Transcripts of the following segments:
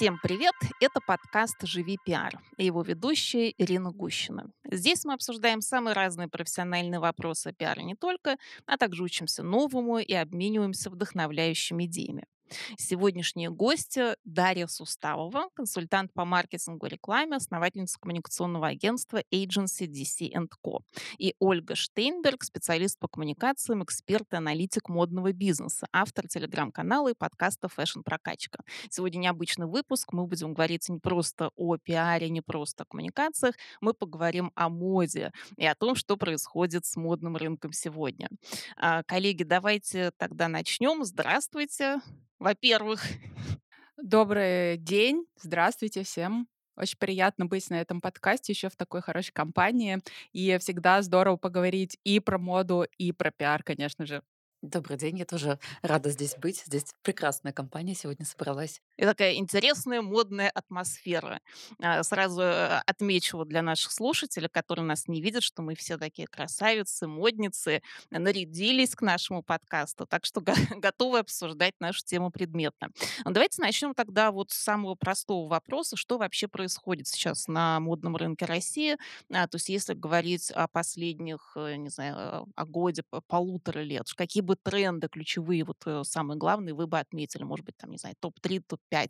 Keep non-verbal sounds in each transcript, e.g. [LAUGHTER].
Всем привет! Это подкаст «Живи пиар» и его ведущая Ирина Гущина. Здесь мы обсуждаем самые разные профессиональные вопросы о пиаре не только, а также учимся новому и обмениваемся вдохновляющими идеями. Сегодняшние гости Дарья Суставова, консультант по маркетингу и рекламе, основательница коммуникационного агентства Agency DC Co. И Ольга Штейнберг, специалист по коммуникациям, эксперт и аналитик модного бизнеса, автор телеграм-канала и подкаста Fashion Прокачка. Сегодня необычный выпуск. Мы будем говорить не просто о пиаре, не просто о коммуникациях. Мы поговорим о моде и о том, что происходит с модным рынком сегодня. А, коллеги, давайте тогда начнем. Здравствуйте во-первых. Добрый день. Здравствуйте всем. Очень приятно быть на этом подкасте еще в такой хорошей компании. И всегда здорово поговорить и про моду, и про пиар, конечно же. Добрый день, я тоже рада здесь быть. Здесь прекрасная компания сегодня собралась. И такая интересная модная атмосфера. А, сразу э, отмечу вот для наших слушателей, которые нас не видят, что мы все такие красавицы, модницы, нарядились к нашему подкасту, так что [LAUGHS] готовы обсуждать нашу тему предметно. Но давайте начнем тогда вот с самого простого вопроса, что вообще происходит сейчас на модном рынке России. А, то есть если говорить о последних, э, не знаю, о годе, полутора лет, какие бы тренды ключевые, вот э, самые главные, вы бы отметили? Может быть, там, не знаю, топ-3, топ-5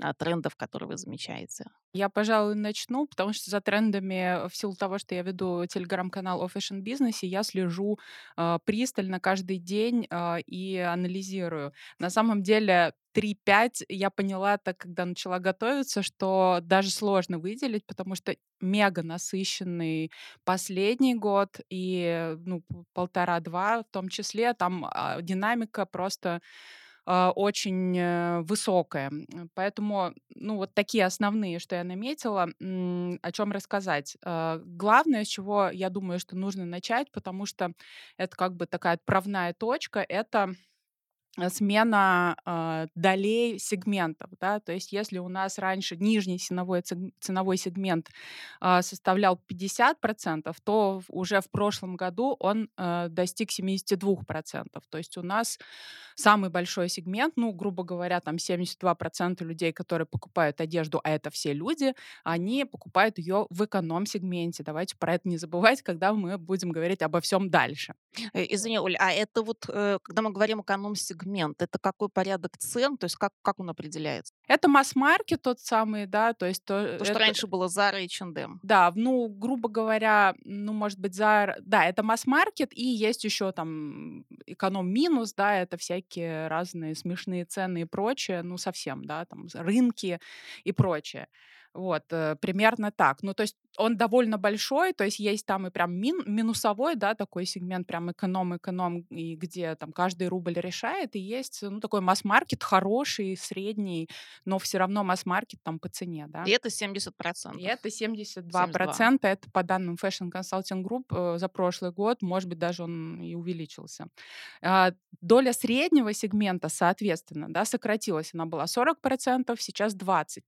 а, трендов, которые вы замечаете? Я, пожалуй, начну, потому что за трендами, в силу того, что я веду телеграм-канал о fashion-бизнесе, я слежу э, пристально каждый день э, и анализирую. На самом деле 3-5 я поняла так, когда начала готовиться, что даже сложно выделить, потому что мега насыщенный последний год и ну, полтора-два в том числе. Там а, динамика просто очень э, высокая. Поэтому, ну, вот такие основные, что я наметила, о чем рассказать. А, главное, с чего я думаю, что нужно начать, потому что это как бы такая отправная точка, это смена э, долей сегментов, да, то есть если у нас раньше нижний ценовой, ценовой сегмент э, составлял 50%, то уже в прошлом году он э, достиг 72%, то есть у нас самый большой сегмент, ну, грубо говоря, там 72% людей, которые покупают одежду, а это все люди, они покупают ее в эконом-сегменте. Давайте про это не забывать, когда мы будем говорить обо всем дальше. Э, извини, Оль, а это вот, э, когда мы говорим эконом-сегмент, сегмент? Это какой порядок цен? То есть как, как он определяется? Это масс-маркет тот самый, да, то есть... То, то что это... раньше было Zara и H&M. Да, ну, грубо говоря, ну, может быть, Zara... Да, это масс-маркет, и есть еще там эконом-минус, да, это всякие разные смешные цены и прочее, ну, совсем, да, там рынки и прочее. Вот, э, примерно так. Ну, то есть он довольно большой, то есть есть там и прям мин, минусовой, да, такой сегмент, прям эконом-эконом, и где там каждый рубль решает, и есть, ну, такой масс-маркет хороший, средний, но все равно масс-маркет там по цене, да. И это 70%. И это 72%, 72. это по данным Fashion Consulting Group э, за прошлый год, может быть, даже он и увеличился. Э, доля среднего сегмента, соответственно, да, сократилась, она была 40%, сейчас 20%.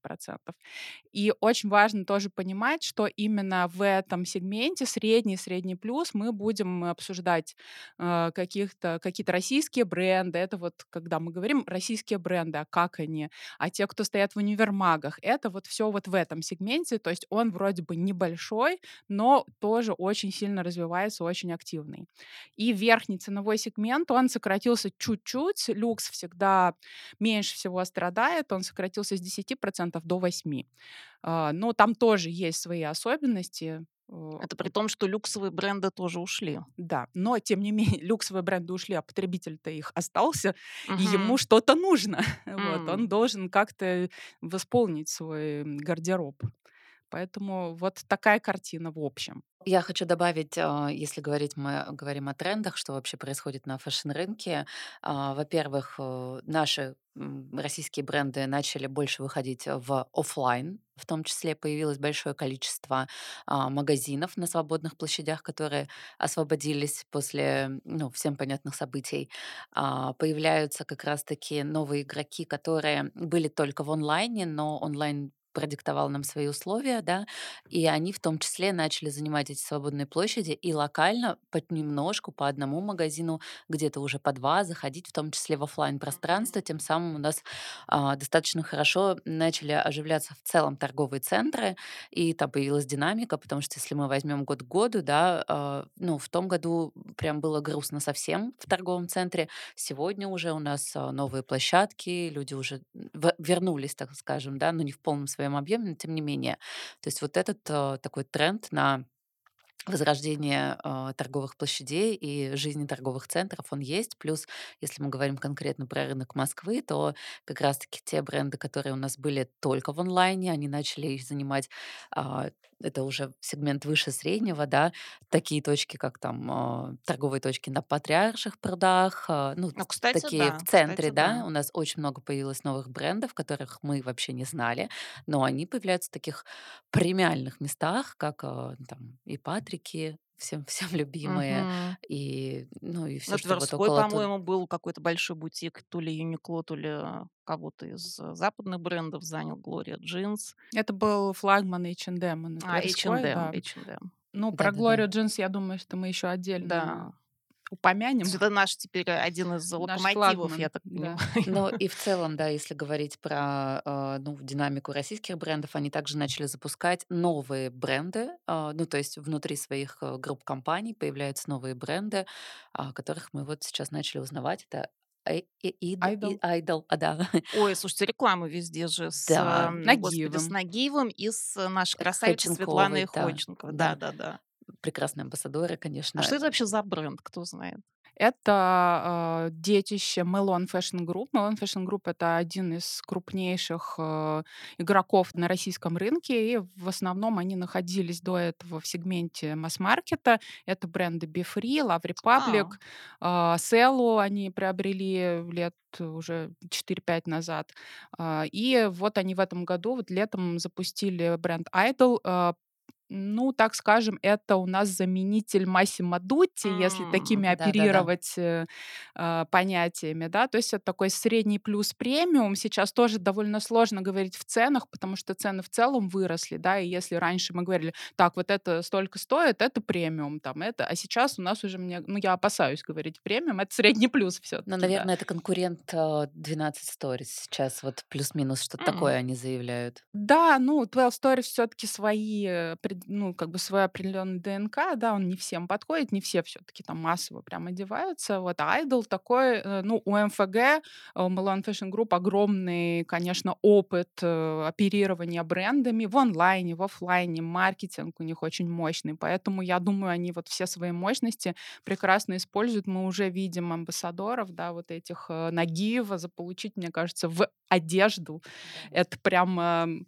И очень важно тоже понимать, что именно в этом сегменте средний, средний плюс мы будем обсуждать э, каких-то, какие-то российские бренды. Это вот когда мы говорим российские бренды, а как они, а те, кто стоят в универмагах, это вот все вот в этом сегменте. То есть он вроде бы небольшой, но тоже очень сильно развивается, очень активный. И верхний ценовой сегмент, он сократился чуть-чуть. Люкс всегда меньше всего страдает, он сократился с 10% до 8%. А, но там тоже есть свои особенности. Это при том, что люксовые бренды тоже ушли. Да, но тем не менее [LAUGHS] люксовые бренды ушли, а потребитель-то их остался, угу. и ему что-то нужно. Mm. [LAUGHS] Вот, он должен как-то восполнить свой гардероб. Поэтому вот такая картина в общем. Я хочу добавить, а, если говорить мы говорим о трендах, что вообще происходит на фэшн-рынке. А, во-первых, э, наши российские бренды начали больше выходить в офлайн, в том числе появилось большое количество а, магазинов на свободных площадях, которые освободились после ну, всем понятных событий. Появляются как раз-таки новые игроки, которые были только в онлайне, но онлайн продиктовал нам свои условия, да, и они в том числе начали занимать эти свободные площади и локально понемножку, по одному магазину, где-то уже по два заходить, в том числе в оффлайн пространство. Тем самым у нас а, достаточно хорошо начали оживляться в целом торговые центры, и там появилась динамика, потому что если мы возьмем год к году, да, а, ну, в том году прям было грустно совсем в торговом центре. Сегодня уже у нас а, новые площадки, люди уже вернулись, так скажем, да, но не в полном своем объеме, но тем не менее. То есть вот этот а, такой тренд на возрождение а, торговых площадей и жизни торговых центров, он есть. Плюс, если мы говорим конкретно про рынок Москвы, то как раз-таки те бренды, которые у нас были только в онлайне, они начали их занимать, а, это уже сегмент выше среднего, да, такие точки, как там а, торговые точки на Патриарших прудах, а, ну, Ну, кстати, такие в да, центре, кстати, да, да. у нас очень много появилось новых брендов, которых мы вообще не знали, но они появляются в таких премиальных местах, как, а, там и Патрики, всем [LAUGHS] всем любимые, Мгм. и, ну, и все, что вот Тверской, около тут. по-моему, был какой-то большой бутик, то ли Юникло, то ли а, кого-то из а, западных брендов занял Gloria Jeans. Это был флагман H&M А, Тверской, H&M, да. H&M. Ну, про Да-да-да. Глорию Джинс, я думаю, что мы еще отдельно Да. Упомянем. это наш теперь один из Наш локомотивов, я так да. понимаю. [LAUGHS] Ну и в целом, да, если говорить про, а, ну, динамику российских брендов, они также начали запускать новые бренды. а, Ну, то есть внутри своих, э, групп компаний появляются новые бренды, а, которых мы вот сейчас начали узнавать. Это Айдол. А, да. [LAUGHS] Ой, слушайте, рекламы везде же с, Да. ам, господи, с Нагиевым. Нагиевым и с э, нашей красавицей Светланой Ходченковой, да, Ходченковой. да. Прекрасные амбассадоры, А что конечно. это вообще за бренд, кто знает? Это а, детище Melon Fashion Group. Melon Fashion Group это один из крупнейших э, игроков на российском рынке, и в основном они находились до этого в сегменте масс-маркета. Это бренды Be Free, Love Republic, А, а, Cello они приобрели лет уже 4-5 назад. А, И вот они в этом году, вот летом запустили бренд Idol. А, Ну, так скажем, это у нас заменитель Массимо Дутти, если м, такими Да-да-да. оперировать э, а, понятиями, да, то есть это такой средний плюс премиум. Сейчас тоже довольно сложно говорить в ценах, потому что цены в целом выросли, да, и если раньше мы говорили, так, вот это столько стоит, это премиум, там, это, а сейчас у нас уже, мне, ну, я опасаюсь говорить премиум, это средний плюс все-таки, да. наверное, это конкурент, а, 12 Stories сейчас. Вот плюс-минус что-то м. такое они заявляют. Да, ну, 12 Stories все-таки свои, э, ну, как бы свой определенный ДНК, да, он не всем подходит, не все все-таки там массово прям одеваются. Вот а Idol такой, э, ну, у МФГ, э, у Milan Fashion Group огромный, конечно, опыт э, оперирования брендами в онлайне, в оффлайне, маркетинг у них очень мощный, поэтому я думаю, они вот все свои мощности прекрасно используют. Мы уже видим амбассадоров, да, вот этих Нагиева заполучить, мне кажется, в одежду это прям, эм,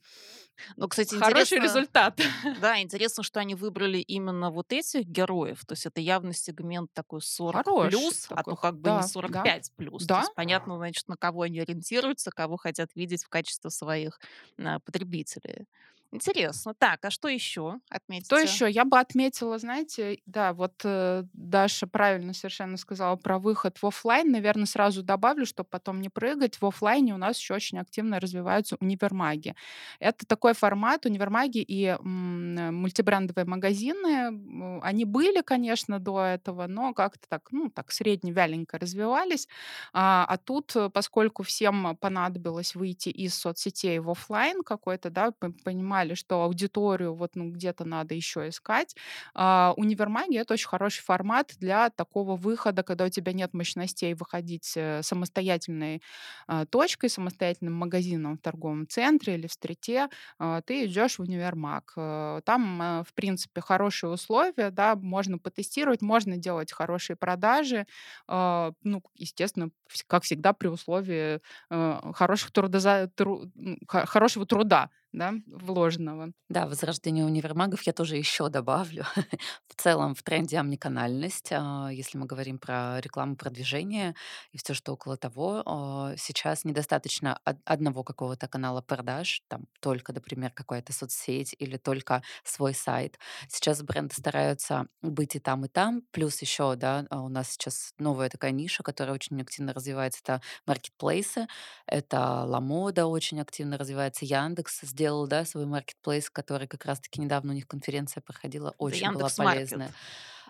Ну, кстати, хороший результат. [LAUGHS] да, интересно, что они выбрали именно вот этих героев. То есть это явно сегмент такой 40 Хороший плюс, а то такой, как бы не да, да, 45 плюс. То да. есть понятно, значит, на кого они ориентируются, кого хотят видеть в качестве своих а, потребителей. Интересно. Так, а что еще Что отметите? еще? Я бы отметила, знаете, да, вот э, Даша правильно совершенно сказала про выход в оффлайн. Наверное, сразу добавлю, чтобы потом не прыгать. В оффлайне у нас еще очень активно развиваются универмаги. Это такой формат универмаги и м, э, мультибрендовые магазины. Они были, конечно, до этого, но как-то так, ну, так средне-вяленько развивались. А, а тут, э, поскольку всем понадобилось выйти из соцсетей в оффлайн какой-то, да, п- понимали, что аудиторию вот ну, где-то надо еще искать, а, универмаги это очень хороший формат для такого выхода, когда у тебя нет мощностей выходить э, самостоятельной а, точкой, самостоятельным магазином в торговом центре или в стрите, а, ты идешь в универмаг. Э, Там, э, в принципе, хорошие условия, да, можно потестировать, можно делать хорошие продажи, а, ну, естественно, как всегда, при условии э, хороших трудоза... тру- хорошего труда, да, вложенного. Да, возрождение универмагов я тоже еще добавлю. [LAUGHS] В целом в тренде омниканальность, а, если мы говорим про рекламу, продвижение и все, что около того. а, Сейчас недостаточно од- одного какого-то канала продаж, там только, например, какая-то соцсеть или только свой сайт. Сейчас бренды стараются быть и там, и там. Плюс еще, да, а, у нас сейчас новая такая ниша, которая очень активно развивается, это маркетплейсы. Это Ламода очень активно развивается. Яндекс сделал сделал, да, свой маркетплейс, который как раз-таки недавно у них конференция проходила, Это очень была полезная.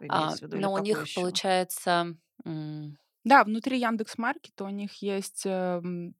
А, но у них еще? получается, Да, внутри "Яндекс.Маркета" у них есть, эм,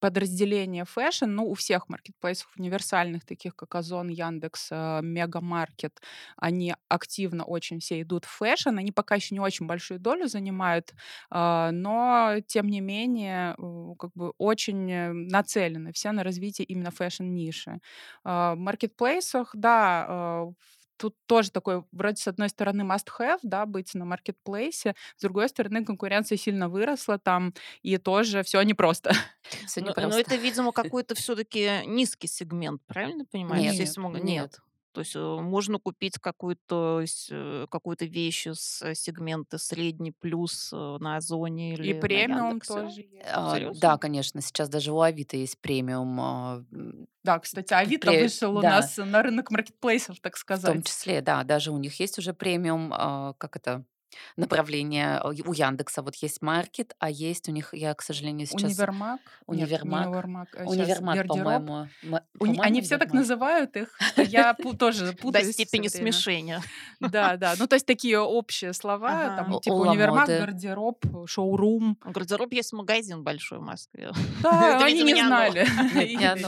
подразделение фэшн. Ну, у всех маркетплейсов универсальных, таких как Озон, Яндекс, э, Мегамаркет, они активно очень все идут в фэшн. Они пока еще не очень большую долю занимают, а, но тем не менее, как бы очень, э, нацелены все на развитие именно фэшн-ниши. А, в маркетплейсах, да, а, тут тоже такой, вроде, с одной стороны, must have, да, быть на маркетплейсе, с другой стороны, конкуренция сильно выросла там, и тоже всё непросто. [LAUGHS] Всё Но но непросто. это, видимо, [LAUGHS] какой-то всё-таки низкий сегмент, правильно понимаю? Нет, Здесь нет. нет. То есть, э, можно купить какую-то э, какую-то вещь с сегмента средний плюс, э, на "Озоне" И или на "премиум" тоже есть. А, да, конечно, сейчас даже у "Авито" есть премиум, а, Да, кстати, "Авито" пре вышел у да. нас на рынок маркетплейсов, так В том сказать. числе, да, даже у них есть уже премиум, а, как это, направление. У у "Яндекса" вот есть маркет, а есть у них, я, к сожалению, сейчас "Универмаг"? Нет, не универмаг. "Универмаг", а Универмаг, по-моему, ма Уни они все так универмаг. называют их, я тоже [LAUGHS] До путаюсь всё степени смешения. Да, да, ну, то есть такие общие слова, там, У у типа "Универмаг", "Ламоды". "Гардероб", "Шоурум". У "Гардероб" есть магазин большой в Москве. Да, [LAUGHS] они не знали. [LAUGHS] Нет.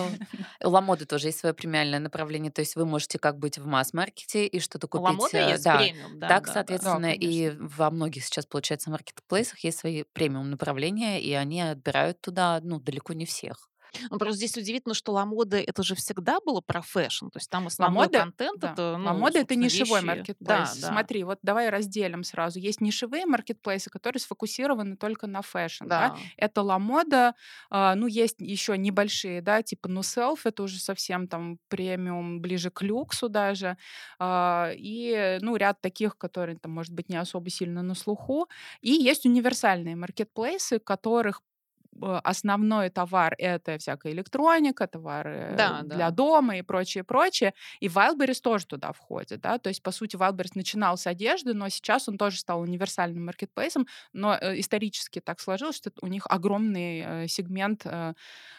У "Ламоды" тоже есть свое премиальное направление. То есть вы можете как быть в масс-маркете и что-то У купить, "Ламоды" э, есть да. премиум, да, Так, соответственно, и во многих сейчас, получается, маркетплейсах есть свои премиум направления, и они отбирают туда, ну, далеко не всех. Ну, просто здесь удивительно, что "Ламода"- это же всегда было про фэшн. То есть там основной "Ламода", контент- да, это, ну, "Ламода"- это нишевой вещи маркетплейс. Да, да. Смотри, вот давай разделим сразу. Есть нишевые маркетплейсы, которые сфокусированы только на фэшн, да. Да. Это "Ламода", а, ну, есть еще небольшие, да, типа "Nuself", это уже совсем там премиум, ближе к люксу даже. А, и, ну, ряд таких, которые там, может быть, не особо сильно на слуху. И есть универсальные маркетплейсы, которых, основной товар- это всякая электроника, товары Да, для да. дома и прочее, прочее. И Wildberries тоже туда входит, да. То есть, по сути, Wildberries начинал с одежды, но сейчас он тоже стал универсальным маркетплейсом. Но, э, исторически так сложилось, что у них огромный, э, сегмент, э,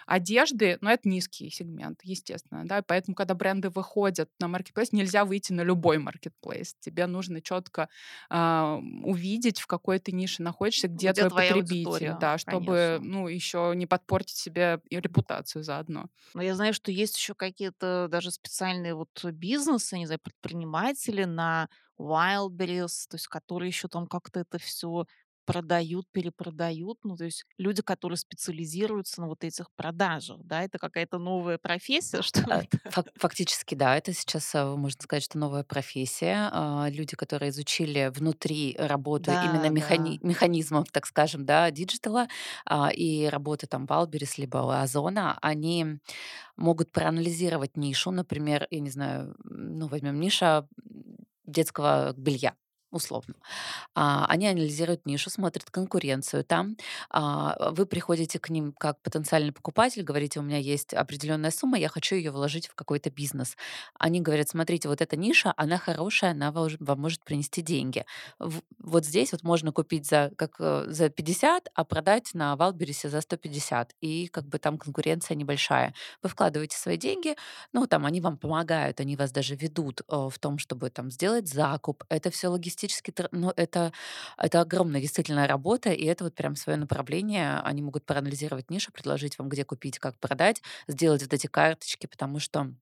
одежды, но это низкий сегмент, естественно, да. Поэтому, когда бренды выходят на маркетплейс, нельзя выйти на любой маркетплейс. Тебе нужно четко, а, увидеть, в какой ты нише находишься, где Где твой потребитель, да, чтобы, конечно. ну, еще не подпортить себе и репутацию заодно. Но я знаю, что есть еще какие-то даже специальные вот бизнесы, не знаю, предприниматели на Wildberries, то есть которые еще там как-то это всё продают, перепродают. Ну, то есть люди, которые специализируются на вот этих продажах, да. Это какая-то новая профессия, [LAUGHS] что ли, А, фак фактически, да, это сейчас, а, можно сказать, что новая профессия. А, люди, которые изучили внутри работу именно Да, механи да. механизмов, так скажем, да, диджитала, а, и работы там Wildberries либо "Озона", они могут проанализировать нишу. Например, я не знаю, ну, возьмем ниша, детского белья, условно. А, они анализируют нишу, смотрят конкуренцию там. А, вы приходите к ним как потенциальный покупатель, говорите: "У меня есть определенная сумма, я хочу ее вложить в какой-то бизнес". Они говорят: "Смотрите, вот эта ниша, она хорошая, она вам может принести деньги. Вот здесь вот можно купить за как, э, за 50, а продать на Wildberries за 150". И как бы там конкуренция небольшая. Вы вкладываете свои деньги, ну, там они вам помогают, они вас даже ведут, э, в том, чтобы там сделать закуп. Это всё логистически тр ну, это это огромная действительно работа, и это вот прям свое направление. Они могут проанализировать нишу, предложить вам, где купить, как продать, сделать вот эти карточки, потому что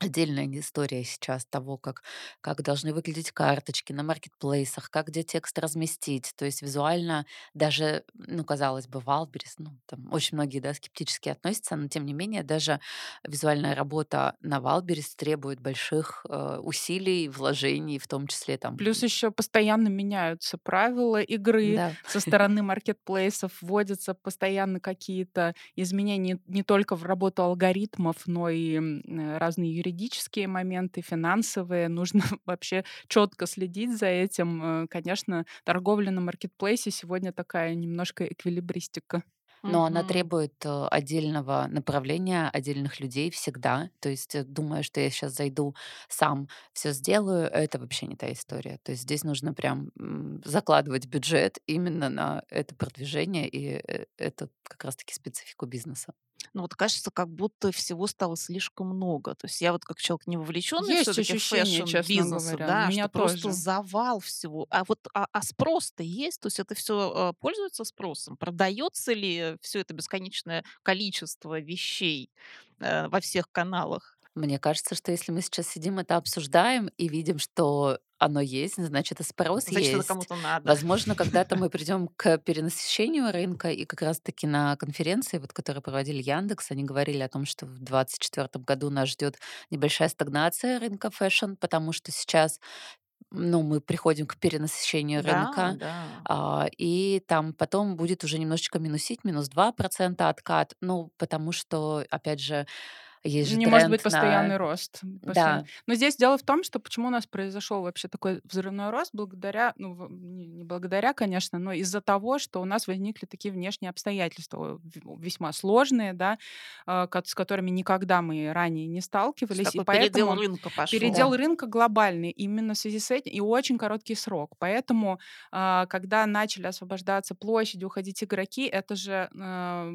отдельная история сейчас того, как как должны выглядеть карточки на маркетплейсах, как где текст разместить. То есть визуально даже, ну, казалось бы, Wildberries, ну, там очень многие, да, скептически относятся, но тем не менее даже визуальная работа на Wildberries требует больших, э, усилий, вложений, в том числе там Плюс еще постоянно меняются правила игры Да. со стороны маркетплейсов, вводятся постоянно какие-то изменения не только в работу алгоритмов, но и, м, разные юридические моменты, финансовые. Нужно [LAUGHS] вообще четко следить за этим. Э, конечно, торговля на маркетплейсе сегодня такая немножко эквилибристика. Но она Мгм. требует, э, отдельного направления, отдельных людей всегда. То есть, э, думая, что я щас зайду, сам всё сделаю- это вообще не та история. То есть здесь нужно прям, закладывать бюджет именно на это продвижение, и, это как раз таки специфику бизнеса. Ну вот кажется, как будто всего стало слишком много. То есть я вот как человек не вовлеченный Есть все-таки в ощущение, честно фэшн-бизнеса, говоря. Да, меня что просто тоже. завал всего. А вот а, а спрос-то есть? То есть это все пользуется спросом? Продается ли все это бесконечное количество вещей э, во всех каналах? Мне кажется, что если мы сейчас сидим, это обсуждаем и видим, что оно есть, значит, и спрос Значит, есть. кому-то надо. Возможно, когда-то мы [LAUGHS] придем к перенасыщению рынка, и как раз-таки на конференции, вот, которую проводили Яндекс, они говорили о том, что в 2024 году нас ждет небольшая стагнация рынка фэшн, потому что сейчас ну, мы приходим к перенасыщению Да, рынка, да. а, и там потом будет уже немножечко минусить, минус 2% откат, ну, потому что, опять же, есть же Не может быть тренд на... постоянный рост. Постоянно. Да, Но здесь дело в том, что почему у нас произошел вообще такой взрывной рост благодаря, ну, не благодаря, конечно, но из-за того, что у нас возникли такие внешние обстоятельства весьма сложные, да, а, с которыми никогда мы ранее не сталкивались, и такой передел поэтому рынка пошел. передел да. рынка глобальный именно в связи с этим и очень короткий срок. Поэтому, а, когда начали освобождаться площади, уходить игроки, это же, а,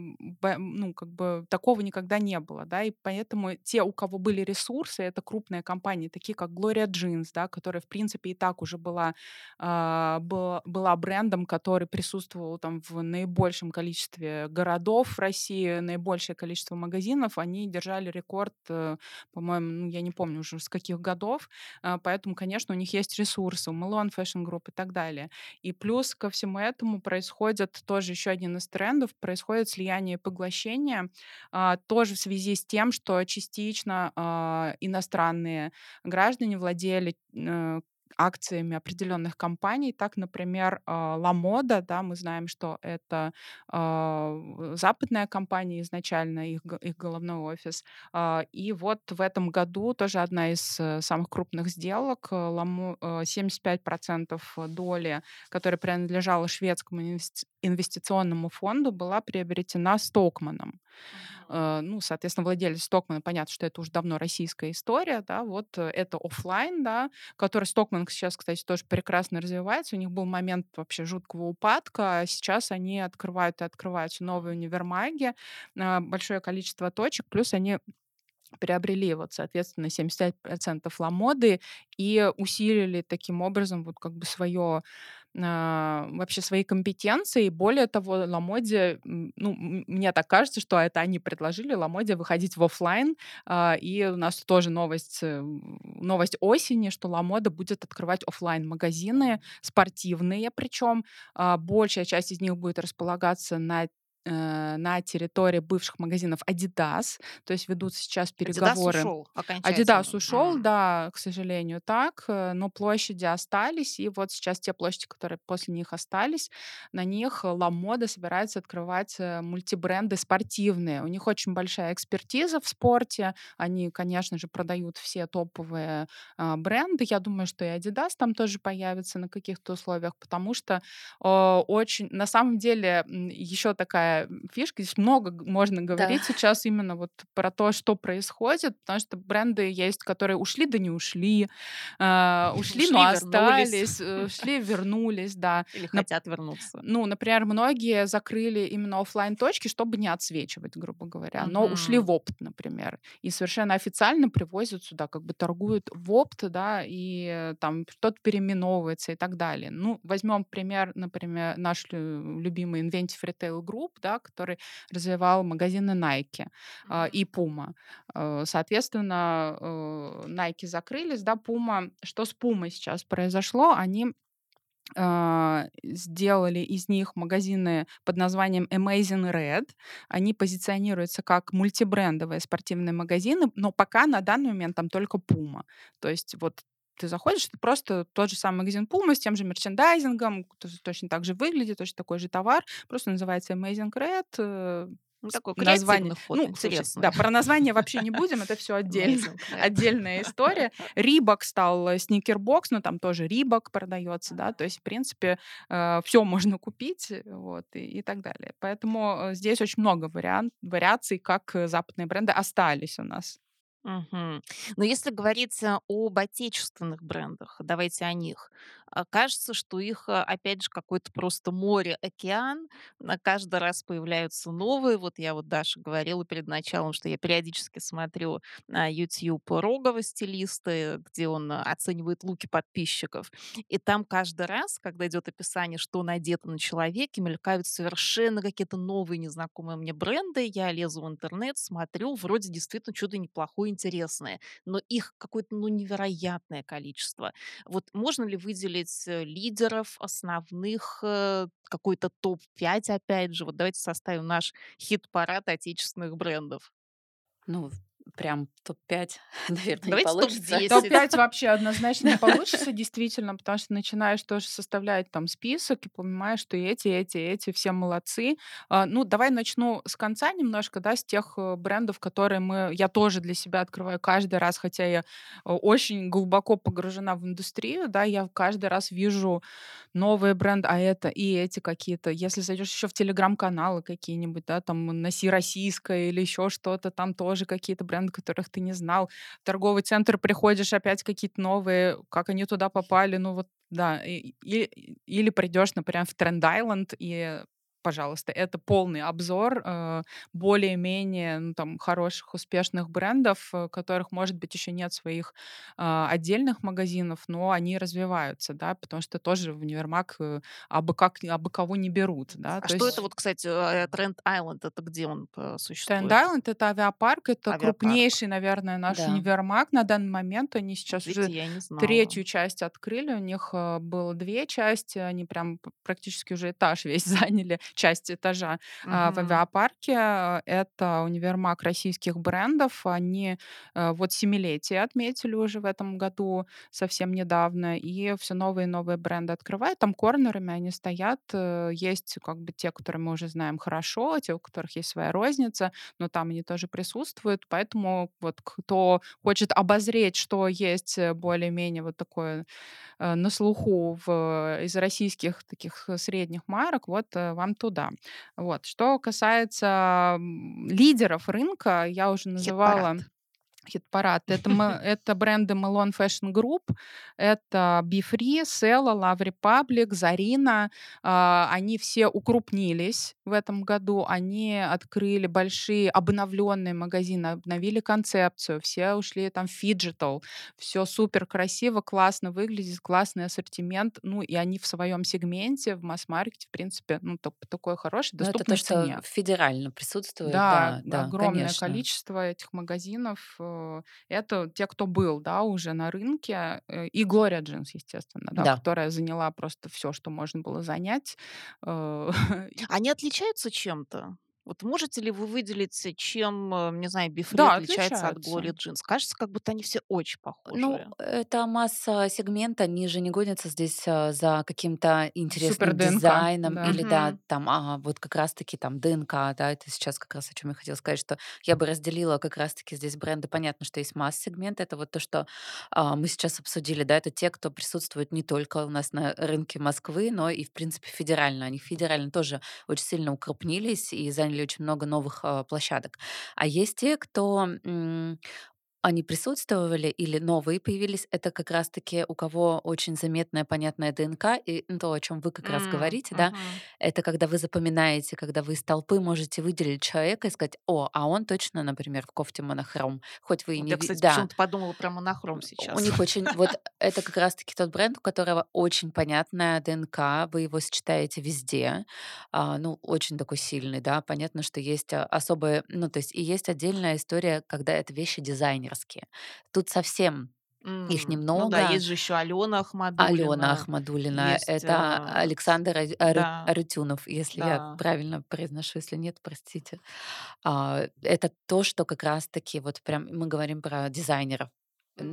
ну, как бы такого никогда не было, да, и поэтому те, у кого были ресурсы, это крупные компании, такие как Gloria Jeans, да, которая, в принципе, и так уже была, а, была, брендом, который присутствовал там в наибольшем количестве городов России, наибольшее количество магазинов, они держали рекорд э, по-моему, ну, я не помню уже с каких годов, а, поэтому, конечно, у них есть ресурсы, у Melon Fashion Group и так далее. И плюс ко всему этому происходит тоже еще один из трендов, происходит слияние и поглощение, а, тоже в связи с тем, что частично а, иностранные граждане владели э, акциями определенных компаний. Так, например, а, Moda, да, мы знаем, что это в- западная компания изначально, их, их головной офис, а, И вот в этом году тоже одна из э, самых крупных сделок, э, Ламо- э, 75% доли, которая принадлежала шведскому инвести- инвестиционному фонду, была приобретена Стокманом. Э, Ну, соответственно, владелец Стокмана, понятно, что это уже давно российская история, да, вот э, это оффлайн, да, который Стокман сейчас, кстати, тоже прекрасно развивается. У них был момент вообще жуткого упадка, а сейчас они открывают и открываются новые универмаги, а, большое количество точек, плюс они приобрели вот, соответственно, 75% ламоды и усилили таким образом вот как бы свое вообще свои компетенции. Более того, Ламоде, ну, мне так кажется, что это они предложили Ламоде выходить в оффлайн. а, И у нас тоже новость, э, новость осени, что Ламода будет открывать оффлайн магазины спортивные, причем большая часть из них будет располагаться на на территории бывших магазинов Adidas, то есть ведутся сейчас переговоры. ушел Адидас окончательно. ушел, да, к сожалению, так, э, но площади остались, и вот сейчас те площади, которые после них остались, на них Ламода собирается открывать э, мультибренды спортивные. У них очень большая экспертиза в спорте, они, конечно же, продают все топовые а, бренды. Я думаю, что и Adidas там тоже появится на каких-то условиях, потому что э, очень, на самом деле, еще такая фишка, здесь много можно Да. говорить сейчас именно вот про то, что происходит, потому что бренды есть, которые ушли, да не ушли, а, ушли, [LAUGHS] Ушли, но вернулись. остались, э, [LAUGHS] ушли, вернулись, да. Или Нап- хотят вернуться. ну, например, многие закрыли именно оффлайн точки, чтобы не отсвечивать, грубо говоря, но ушли Мгм. в опт, например, и совершенно официально привозят сюда, как бы торгуют в опт, да, и э, там что-то переименовывается и так далее. Ну, возьмем пример, например, наш лю- любимый Inventive Retail Group, да, который развивал магазины Nike а, и Puma. Э, Соответственно, э, Nike закрылись, да, Puma. Что с Puma сейчас произошло? Они а, сделали из них магазины под названием Amazing Red. Они позиционируются как мультибрендовые спортивные магазины, но пока на данный момент там только Puma. То есть вот ты заходишь, это просто тот же самый магазин Puma с тем же мерчендайзингом, точно так же выглядит, точно такой же товар, просто называется Amazing Red, э, Ну, такой название. ход, Ну, слушай, интересный. да, про название вообще не будем, это все [LAUGHS] отдельно отдельная история. [LAUGHS] Рибок стал сникербокс, но там тоже Рибок продается, да, то есть, в принципе, все можно купить, э, вот, и, и так далее. Поэтому э, здесь очень много вариант, вариаций, как э, западные бренды остались у нас. Мгм. Но если говорить а, об отечественных брендах, давайте о них. А кажется, что их, а, опять же, какое-то просто море, океан. Каждый раз появляются новые. Вот я вот Даше говорила перед началом, что я периодически смотрю на YouTube Рогова, стилиста, где он оценивает луки подписчиков. И там каждый раз, когда идет описание, что надето на человеке, мелькают совершенно какие-то новые незнакомые мне бренды. Я лезу в интернет, смотрю, вроде действительно что-то неплохое, интересное. Но их какое-то ну, невероятное количество. Вот можно ли выделить э, лидеров, основных, э, какой-то топ-5, опять же? Вот давайте составим наш хит-парад отечественных брендов. Ну, прям топ-5, [LAUGHS] наверное, не Давайте получится. топ-10. Топ-5 вообще однозначно не [LAUGHS] получится, действительно, потому что начинаешь тоже составлять там список и понимаешь, что и эти, и эти, и эти все молодцы. А, Ну, давай начну с конца немножко, да, с тех э, брендов, которые мы, я тоже для себя открываю каждый раз, хотя я э, очень глубоко погружена в индустрию, да, я каждый раз вижу новые бренды, а это и эти какие-то. Если зайдешь еще в телеграм-каналы какие-нибудь, да, там Носи Российское или еще что-то, там тоже какие-то бренды, которых ты не знал. В торговый центр приходишь, опять какие-то новые, как они туда попали, ну вот да, и- и- или придешь, например, в Тренд Айленд и пожалуйста, это полный обзор э, более-менее ну, там хороших, успешных брендов, э, которых, может быть, еще нет своих а, отдельных магазинов, но они развиваются, да, потому что тоже в универмаг э, абы как, абы кого не берут, да, А то что это есть вот, кстати, э, Тренд Айленд? Это где он э, Тренд существует? Айленд это авиапарк, это Авиапарк. крупнейший, наверное, наш Да. универмаг на данный момент. Они сейчас Видите, уже третью часть открыли. У них э, было две части, они прям практически уже этаж весь [LAUGHS] заняли, часть этажа а, в авиапарке. Э, Это универмаг российских брендов. Они э, вот семилетие отметили уже в этом году, совсем недавно, и все новые и новые бренды открывают. Там корнерами они стоят. э, Есть как бы те, которые мы уже знаем хорошо, те, у которых есть своя розница, но там они тоже присутствуют. Поэтому вот кто хочет обозреть, что есть э, более-менее вот такое на слуху в, из российских таких средних марок, вот вам туда. Вот. Что касается лидеров рынка, я уже называла Хит-парад. Хит-парад. Это, [LAUGHS] это бренды Malone Fashion Group, это Befree, Sela, Love Republic, Zarina. А, Они все укрупнились в этом году. Они открыли большие обновленные магазины, обновили концепцию. Все ушли там в phygital. Все супер красиво, классно выглядит, классный ассортимент. Ну и они в своем сегменте, в масс-маркете, в принципе, ну так- такой хороший, Ну, это то, что цене. федерально присутствует, Да, да, да, огромное конечно. количество этих магазинов. Э, Это те, кто был, да, уже на рынке. э, И Gloria Jeans, естественно, да, Да. которая заняла просто все, что можно было занять. э, [LAUGHS] Они отличаются чем-то? Вот можете ли вы выделить, э, чем, э, не знаю, Бифри Да, отличается от. Glory Jeans? Кажется, как будто они все очень Ну, похожие. это масса сегмент, они же не гонятся здесь а, за каким-то интересным дизайном да. или, да, Мгм. там, а, вот как раз-таки там ДНК, да, это сейчас как раз о чем я хотела сказать, что я бы разделила как раз-таки здесь бренды. Понятно, что есть масс-сегмент, это вот то, что а, мы сейчас обсудили, да, это те, кто присутствует не только у нас на рынке Москвы, но и, в принципе, федерально. Они федерально тоже очень сильно укрупнились и заняли очень много новых а, площадок. А есть те, кто они присутствовали или новые появились, это как раз-таки у кого очень заметная, понятная ДНК, и ну, то, о чем вы как раз М, говорите, да, мгм. это когда вы запоминаете, когда вы из толпы можете выделить человека и сказать, о, а он точно, например, в кофте монохром, хоть вы и Вот не... я, кстати, Да, почему-то подумала про монохром у сейчас. них очень... Вот это как раз-таки тот бренд, у которого очень понятная ДНК, вы его сочетаете везде, а, ну, очень такой сильный, да, понятно, что есть а, особые... Ну, то есть и есть отдельная история, когда это вещи дизайнерские. Тут совсем их М, Ну да, немного. есть же еще Алена Алена Ахмадулина, Ахмадулина, есть... это э, Александр Да, Арутюнов, если я да. правильно произношу, если нет, простите. А, Это то, что как раз-таки вот прям мы говорим про дизайнеров.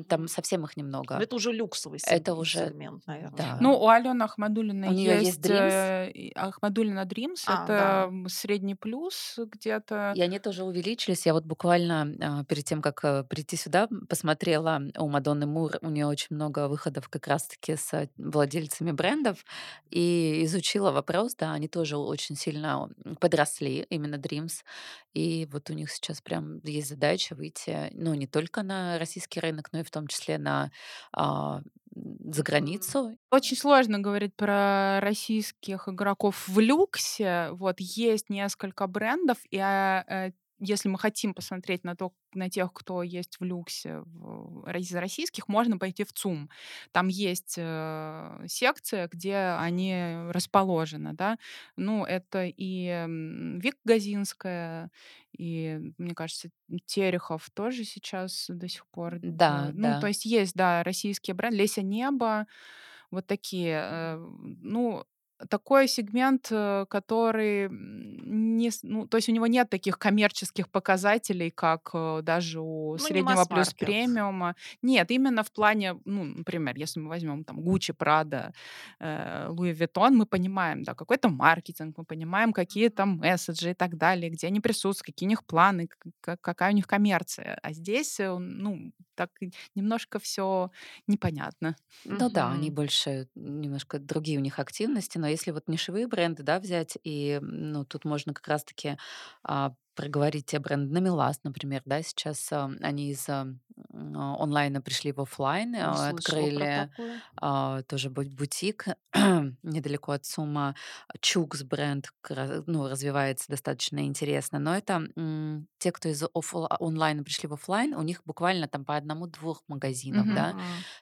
Там совсем их немного. это уже люксовый Это сег- уже, сегмент, наверное, да. Ну, у Алены Ахмадулиной У нее есть есть Dreams, э, Ахмадулина Dreams. А, Это да. средний плюс где-то. И они тоже увеличились. Я вот буквально а, перед тем, как э, прийти сюда, посмотрела у Мадонны Мур. У нее очень много выходов как раз-таки с владельцами брендов. И изучила вопрос, да, они тоже очень сильно подросли, именно Dreams. И вот у них сейчас прям есть задача выйти, ну, не только на российский рынок, но но и в том числе на а, за границу. Очень сложно говорить про российских игроков в люксе. Вот есть несколько брендов, и а, э, если мы хотим посмотреть на то, на тех, кто есть в люксе в, из российских, можно пойти в ЦУМ. Там есть э, секция, где они расположены, да. Ну, это и Вик Газинская, и, мне кажется, Терехов тоже сейчас до сих пор. э, Да, Ну, то да. есть есть, да, российские бренды. Леся Небо, вот такие. э, Ну, такой сегмент, э, который не, ну, то есть у него нет таких коммерческих показателей, как э, даже у Ну, не среднего плюс премиума. Нет, именно в плане, ну, например, если мы возьмем там Гуччи, Прада, Луи Виттон, мы понимаем, да, какой-то маркетинг, мы понимаем, какие там месседжи и так далее, где они присутствуют, какие у них планы, какая у них коммерция. А здесь, э, ну, так немножко все непонятно. Ну да, они больше немножко другие у них активности, но если вот нишевые бренды, да, взять, и ну, тут можно как раз-таки а, проговорить те бренды, на Милас, например, да, сейчас а, они из а, онлайна пришли в слышала про открыли а, тоже бу- бутик [CLEARS THROAT] недалеко от ЦУМа, Чукс бренд, ну, развивается достаточно интересно, но это м, те, кто из оффла- онлайна пришли в оффлайн, у них буквально там по одному-двух магазинов, Мгм. да,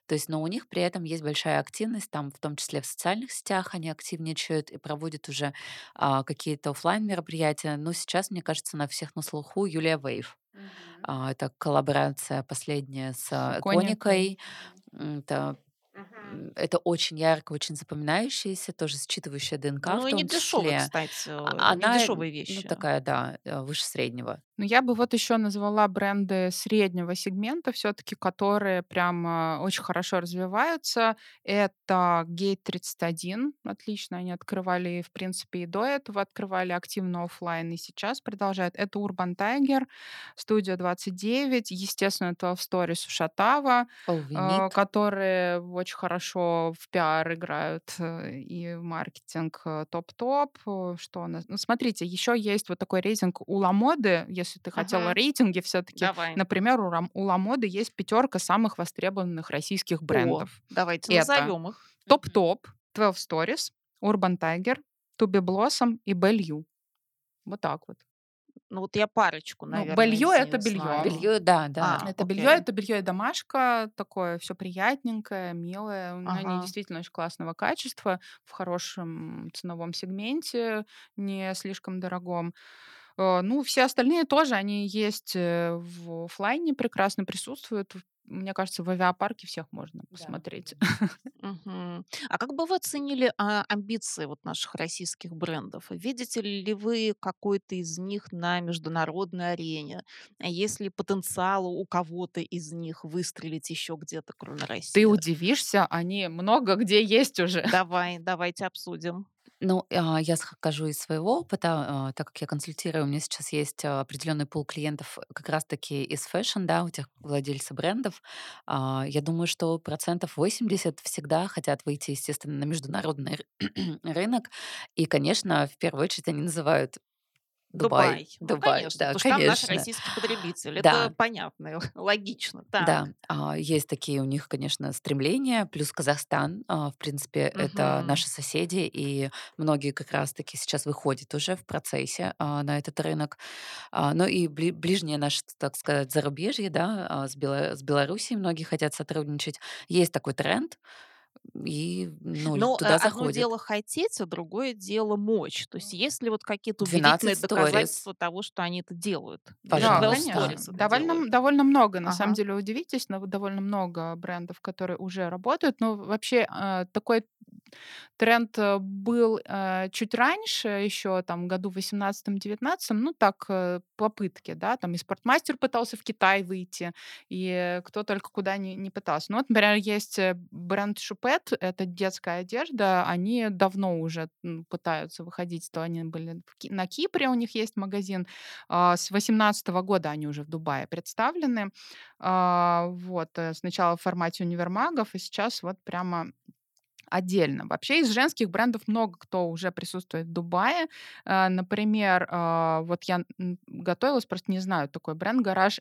то есть, но у них при этом есть большая активность, там, в том числе в социальных сетях они активничают и проводят уже а, какие-то оффлайн мероприятия. Но сейчас, мне кажется, на всех на слуху Yulia Wave. А, это коллаборация последняя с Эконикой. Эконикой. М, Это, М, это очень ярко, очень запоминающаяся, тоже считывающая ДНК в Ну и не том дешевый, числе. кстати, А- э, не Она, дешевые ну, такая, да, э, выше среднего. Ну, я бы вот еще назвала бренды среднего сегмента, все-таки, которые прям а, очень хорошо развиваются. Это Gate 31, отлично, они открывали, в принципе, и до этого открывали активно оффлайн, и сейчас продолжают. Это Urban Tiger, Studio 29, естественно, 12 Stories у Шатава, э, need. которые очень хорошо в пиар играют э, и в маркетинг э, топ-топ. Э, Что у нас? Ну, смотрите, еще есть вот такой рейтинг у Ламоды, если ты хотела Мгм. рейтинги все-таки. Например, у, у Ламоды есть пятерка самых востребованных российских О, брендов. давайте Это назовем их. топ-топ, 12 Stories, Urban Tiger, Туби Blossom и Белью. Вот так вот. Ну вот я парочку, Ну, наверное, белье из это белье. знаю. Белье, да, да. А, Это белье, окей. это белье и домашка, такое все приятненькое, милое. У- Они Ага. действительно очень классного качества, в хорошем ценовом сегменте, не слишком дорогом. Э, Ну, все остальные тоже, они есть э, в оффлайне, прекрасно присутствуют. Мне кажется, в авиапарке всех можно Да. посмотреть. Мгм. А как бы вы оценили а, амбиции вот наших российских брендов? Видите ли вы какой-то из них на международной арене? Есть ли потенциал у кого-то из них выстрелить еще где-то, кроме Ты России? удивишься, они много где есть уже. Давай, давайте обсудим. Ну, а, я скажу из своего опыта, а, так как я консультирую, у меня сейчас есть а, определенный пул клиентов как раз-таки из фэшн, да, у тех владельцев брендов. Я думаю, что процентов 80 всегда хотят выйти, естественно, на международный ры- [CLEARS THROAT] рынок. И, конечно, в первую очередь они называют Дубай. Дубай. Ну, Дубай, конечно, да, потому что там наш конечно. российский потребитель. Да. Это понятно, [LAUGHS] логично. Да, Так. а, есть такие у них, конечно, стремления. Плюс Казахстан, а, в принципе, это Мгм. наши соседи, и многие как раз-таки сейчас выходят уже в процессе а, на этот рынок. А, Ну и бли- ближнее наше, так сказать, зарубежье, да, с, Бела- с Белоруссией многие хотят сотрудничать. Есть такой тренд, и ну, Но э, туда одно заходят. дело хотеть, а другое дело мочь. То есть есть ли вот какие-то 12 убедительные доказательства того, что они это делают? Или Да, 12 пожалуйста. конечно. Довольно, делают? довольно много, на самом Ага. деле, удивитесь, но довольно много брендов, которые уже работают. Но вообще э, такой тренд э, был э, чуть раньше, еще там году в 18-19, ну так, э, попытки, да, там и спортмастер пытался в Китай выйти, и кто только куда не, не пытался. Ну вот, например, есть э, бренд Шупет, это детская одежда, они давно уже пытаются выходить, то они были Ки- на Кипре, у них есть магазин, а, с 18 года они уже в Дубае представлены, А, вот, э, сначала в формате универмагов, и сейчас вот прямо отдельно. Вообще из женских брендов много кто уже присутствует в Дубае. Э, Например, а, вот я готовилась, просто не знаю такой бренд «Гараж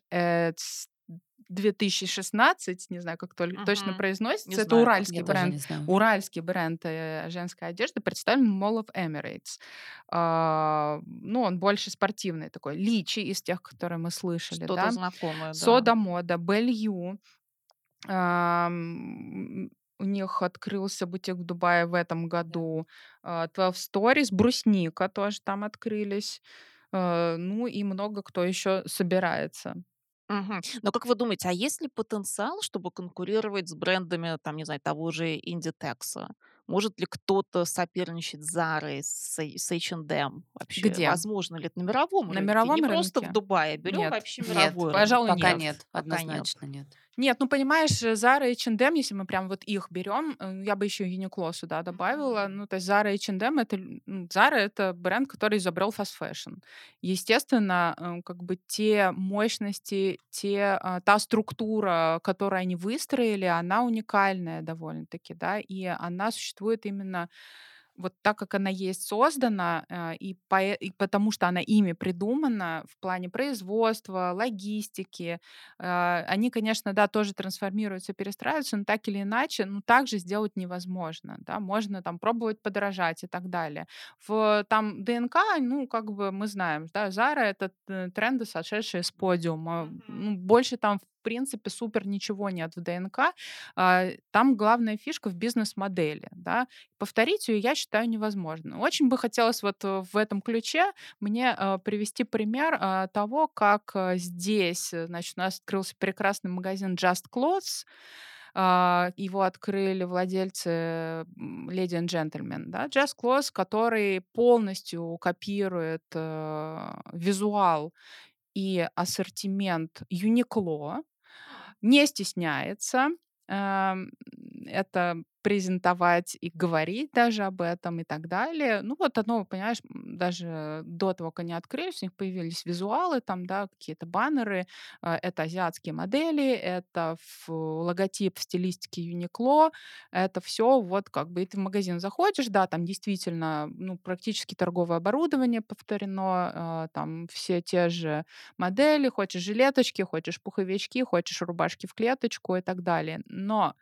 2016, не знаю, как толь- точно Мгм. Не произносится, это знаю уральский бренд, уральский бренд э, женской одежды, представлен Mall of Emirates. А, ну, он больше спортивный такой. Личи из тех, которые мы слышали, Что-то да. знакомое, да. Сода Мода, Белью. У них открылся бутик в Дубае в этом году. А, 12 Stories, Брусника тоже там открылись. Э, Ну и много кто еще собирается. Мгм. Но как вы думаете, а есть ли потенциал, чтобы конкурировать с брендами, там, не знаю, того же Inditex? Может ли кто-то соперничать с Zara, с, с H&M? Вообще, Где? возможно ли это на мировом На рынке? мировом Не просто в рынке? Дубае, берем Нет. вообще Нет, мировой рынок. пожалуй, Пока нет. нет, Пока нет. однозначно нет. Нет, ну понимаешь, э, Zara и H&M, если мы прям вот их берем, э, я бы еще Uniqlo сюда добавила. Ну, то есть Zara и H&M это Zara это бренд, который изобрел fast fashion. Естественно, э, как бы те мощности, те, а, та структура, которую они выстроили, она уникальная довольно-таки, да, и она существует именно вот так, как она есть создана, э, и, пое- и потому что она ими придумана в плане производства, логистики, э, они, конечно, да, тоже трансформируются, перестраиваются, но так или иначе, ну, так же сделать невозможно, да, можно там пробовать подорожать и так далее. В там ДНК, ну, как бы мы знаем, да, Зара— это э, тренды, сошедшие с подиума, ну, больше там, в принципе, супер ничего нет в ДНК, А, там главная фишка в бизнес-модели, да, повторить ее, я считаю, невозможно. Очень бы хотелось вот э, в этом ключе мне э, привести пример э, того, как здесь, значит, у нас открылся прекрасный магазин Just Clothes, а, его открыли владельцы Lady and Gentleman, да, Just Clothes, который полностью копирует э, визуал и ассортимент Uniqlo, не стесняется эм, это презентовать и говорить даже об этом и так далее. Ну вот оно, понимаешь, даже до того, как они открылись, у них появились визуалы, там, да, какие-то баннеры. э, Это азиатские модели, это логотип в стилистике Uniqlo, это все вот как бы и ты в магазин заходишь, да, там действительно, ну, практически торговое оборудование повторено, э, там все те же модели, хочешь жилеточки, хочешь пуховички, хочешь рубашки в клеточку и так далее. Но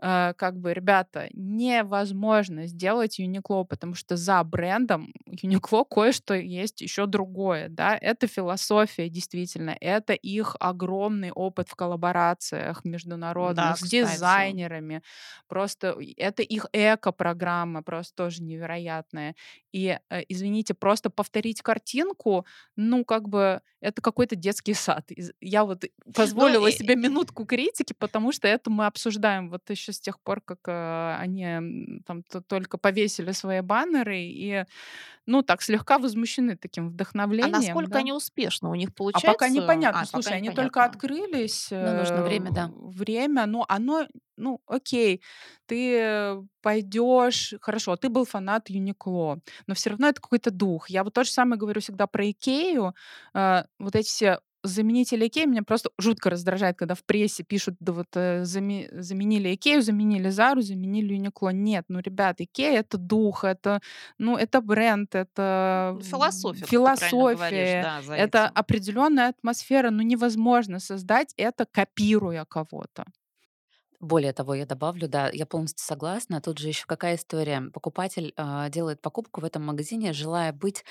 как бы, ребята, невозможно сделать Uniqlo, потому что за брендом Uniqlo [LAUGHS] кое-что есть еще другое, да, это философия, действительно, это их огромный опыт в коллаборациях Да, международных с кстати. дизайнерами, просто и- это их эко-программа, просто тоже невероятная. И, э, извините, просто повторить картинку, ну, как бы, это какой-то детский сад. Я вот Ну, позволила и- себе минутку критики, потому что это мы обсуждаем вот еще с тех пор, как э, они там только повесили свои баннеры и, ну, так слегка возмущены таким а вдохновлением, насколько да. они успешны? У них А пока получается? непонятно. А, Слушай, пока они только непонятно. открылись, Но нужно время, э, да. время, но оно, ну, окей, ты пойдешь, хорошо, ты был фанат Юникло, но все равно это какой-то дух. Я вот то же самое говорю всегда про Икею. Э, вот эти все заменители Икеи меня просто жутко раздражает, когда в прессе пишут, да вот э, заме- заменили Икею, заменили Зару, заменили Юникло. Нет, ну, ребят, Икея — это дух, это, ну, это бренд, это Философия, правильно говоришь, философия, да, за это этим. определенная атмосфера, ну невозможно создать это, копируя кого-то. Более того, я добавлю, да, я полностью согласна. Тут же еще какая история. Покупатель а, делает покупку в этом магазине, желая быть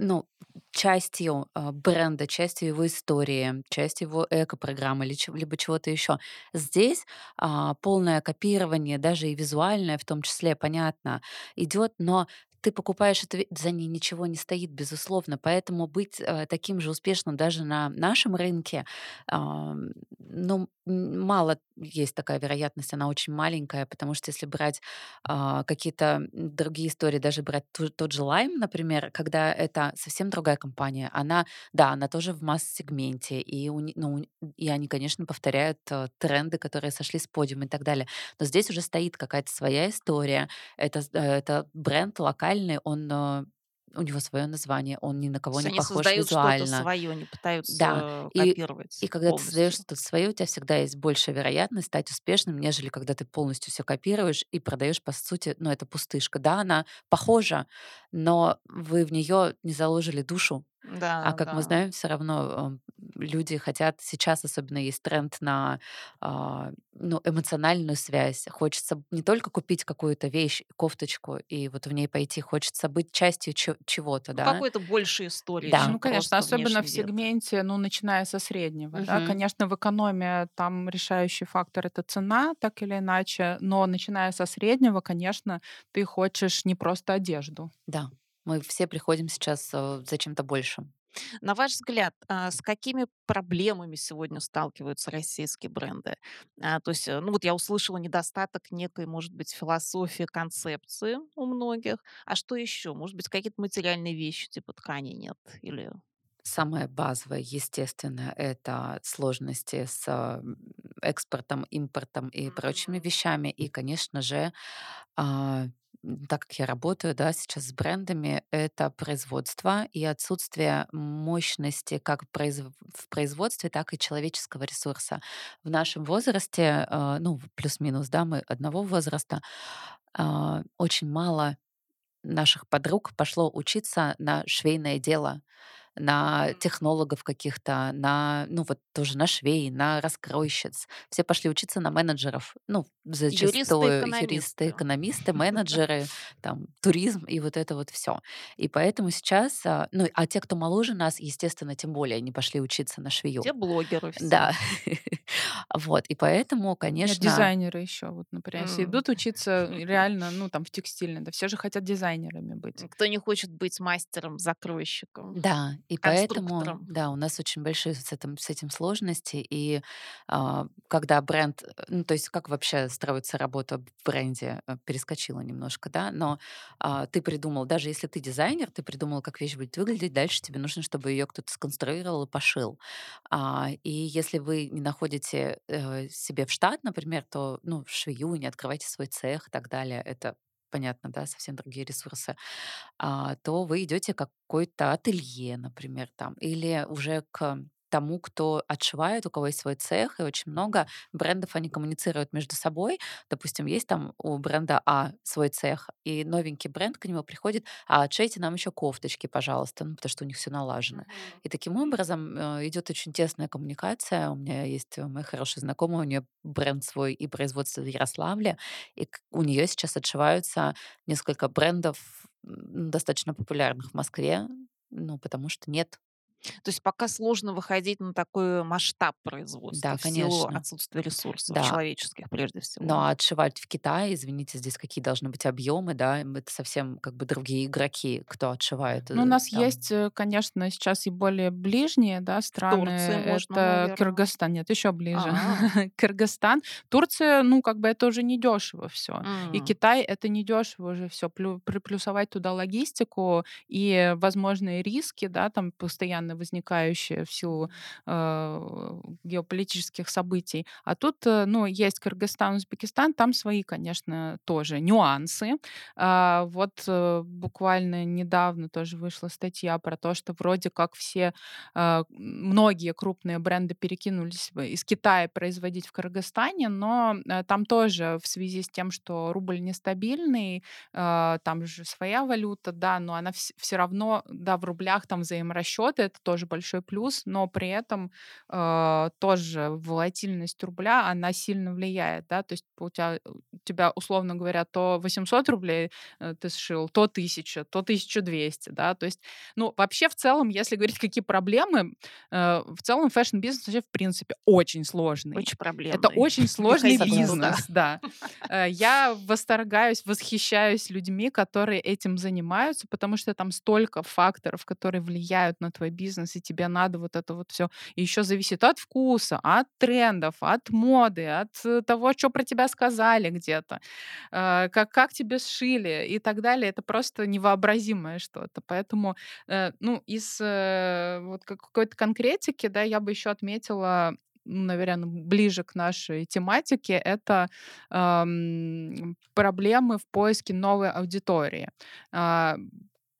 ну, частью а, бренда, частью его истории, частью его эко-программы либо чего-то еще. Здесь а, полное копирование, даже и визуальное в том числе, понятно, идет, но ты покупаешь это, за ней ничего не стоит, безусловно. Поэтому быть э, таким же успешным даже на нашем рынке, ам, ну, мало есть такая вероятность, она очень маленькая, потому что если брать а, какие-то другие истории, даже брать ту- тот же Lime, например, когда это совсем другая компания, она, да, она тоже в масс-сегменте, и, у ни- ну, и они, конечно, повторяют э, тренды, которые сошли с подиума и так далее. Но здесь уже стоит какая-то своя история, это, э, это бренд локальный, он, э, у него свое название, он ни на кого не они похож создают что-то визуально. свое, не Да, пытаются и, копировать и когда ты создаешь что-то свое, у тебя всегда есть большая вероятность стать успешным, нежели когда ты полностью все копируешь и продаешь, по сути, ну, это пустышка. Да, она похожа, но вы в нее не заложили душу, А как мы Да-да. знаем, всё равно, э, люди хотят сейчас особенно есть тренд на, а, ну, эмоциональную связь. Хочется не только купить какую-то вещь, кофточку и вот в ней пойти, хочется быть частью чего-то, Ну, да. какой-то большей истории, Да. Ну, конечно, особенно в вид. сегменте, ну, начиная со среднего, да. Мгм. Конечно, в экономии там решающий фактор- это цена, так или иначе, но начиная со среднего, конечно, ты хочешь не просто одежду. Да, мы все приходим сейчас, э, за чем-то большим. На ваш взгляд, а, с какими проблемами сегодня сталкиваются российские бренды? А, то есть, э, ну, вот я услышала недостаток некой, может быть, философии, концепции у многих. А что еще? Может быть, какие-то материальные вещи, типа ткани нет или Самое базовое, естественно, это сложности с, м, экспортом, импортом и прочими вещами. И, конечно же, а, так как я работаю, да, сейчас с брендами, это производство и отсутствие мощности как в производстве, так и человеческого ресурса. В нашем возрасте, э, ну, плюс-минус, да, мы одного возраста, а, очень мало наших подруг пошло учиться на швейное дело, на технологов каких-то, на, ну, вот тоже на швей, на раскройщиц. Все пошли учиться на менеджеров. Ну, зачастую юристы, экономисты, [LAUGHS] менеджеры, там, туризм и вот это вот всё. И поэтому сейчас, а, ну, а те, кто моложе нас, естественно, тем более они пошли учиться на швею. Те блогеры все. Да. [LAUGHS] Вот, и поэтому, конечно дизайнеры еще, вот, например, если идут учиться реально, ну, там, в текстильный, да все же хотят дизайнерами быть. Кто не хочет быть мастером-закройщиком, Да, и поэтому, да, у нас очень большие с этим с этим сложности. И, а, когда бренд, э, ну, то есть как вообще строится работа в бренде? Э, перескочила немножко, да, но, а, ты придумал, даже если ты дизайнер, ты придумал, как вещь будет выглядеть, дальше тебе нужно, чтобы ее кто-то сконструировал и пошил. А, и если вы не находите, э, себе в штат, например, то, ну, швею, не открывайте свой цех и так далее. Это понятно, да, совсем другие ресурсы. А, то вы идете в какое-то ателье, например, там, или уже к тому, кто отшивает, у кого есть свой цех. И очень много брендов, они коммуницируют между собой. Допустим, есть там у бренда А свой цех, и новенький бренд к нему приходит: "А отшейте нам еще кофточки, пожалуйста". Ну, потому что у них всё налажено. И таким образом, э, идет очень тесная коммуникация. У меня есть, э, моя хорошая знакомая, у нее бренд свой и производство в Ярославле, и у нее сейчас отшиваются несколько брендов, достаточно популярных в Москве, ну, потому что нет То есть пока сложно выходить на такой масштаб производства Да, в силу отсутствия ресурсов Да. человеческих, прежде Ну, всего. а отшивать в Китае, извините, здесь какие должны быть объемы, да? Это совсем как бы другие игроки, кто отшивает, Ну, у э, нас там. есть, э, конечно, сейчас и более ближние, да, страны. можно, Это наверно. Кыргызстан. Нет, еще ближе. А. [LAUGHS] Кыргызстан. Турция, ну, как бы это уже недешево всё. И М. Китай- это недешево уже всё. Плю приплюсовать туда логистику и возможные риски, да, там постоянно возникающие в силу, э, геополитических событий. А тут, э, ну, есть Кыргызстан, Узбекистан, там свои, конечно, тоже нюансы. А, вот, э, буквально недавно тоже вышла статья про то, что вроде как все, а, многие крупные бренды перекинулись из Китая производить в Кыргызстане, но, э, там тоже в связи с тем, что рубль нестабильный, а, там же своя валюта, да, но она вс всё равно, да, в рублях там взаиморасчеты- это тоже большой плюс, но при этом, а, тоже волатильность рубля, она сильно влияет, да. То есть у тя у тебя, условно говоря, то 800 рублей, э, ты сшил, то 1000, то 1200, да. То есть, ну, вообще, в целом, если говорить, какие проблемы, э, в целом фэшн-бизнес вообще, в принципе, очень сложный. Очень Это проблемный. очень [LAUGHS] Не сложный бизнес, да. Э, я восторгаюсь, восхищаюсь людьми, которые этим занимаются, потому что там столько факторов, которые влияют на твой бизнес, и тебе надо вот это вот всё. И еще зависит от вкуса, от трендов, от моды, от того, чё про тебя сказали где-то, э, как как тебе сшили и так далее. Это просто невообразимое что-то. Поэтому, э, ну, из, э, вот как какой-то конкретики, да, я бы еще отметила, наверно, ближе к нашей тематике- это, ам, проблемы в поиске новой аудитории. А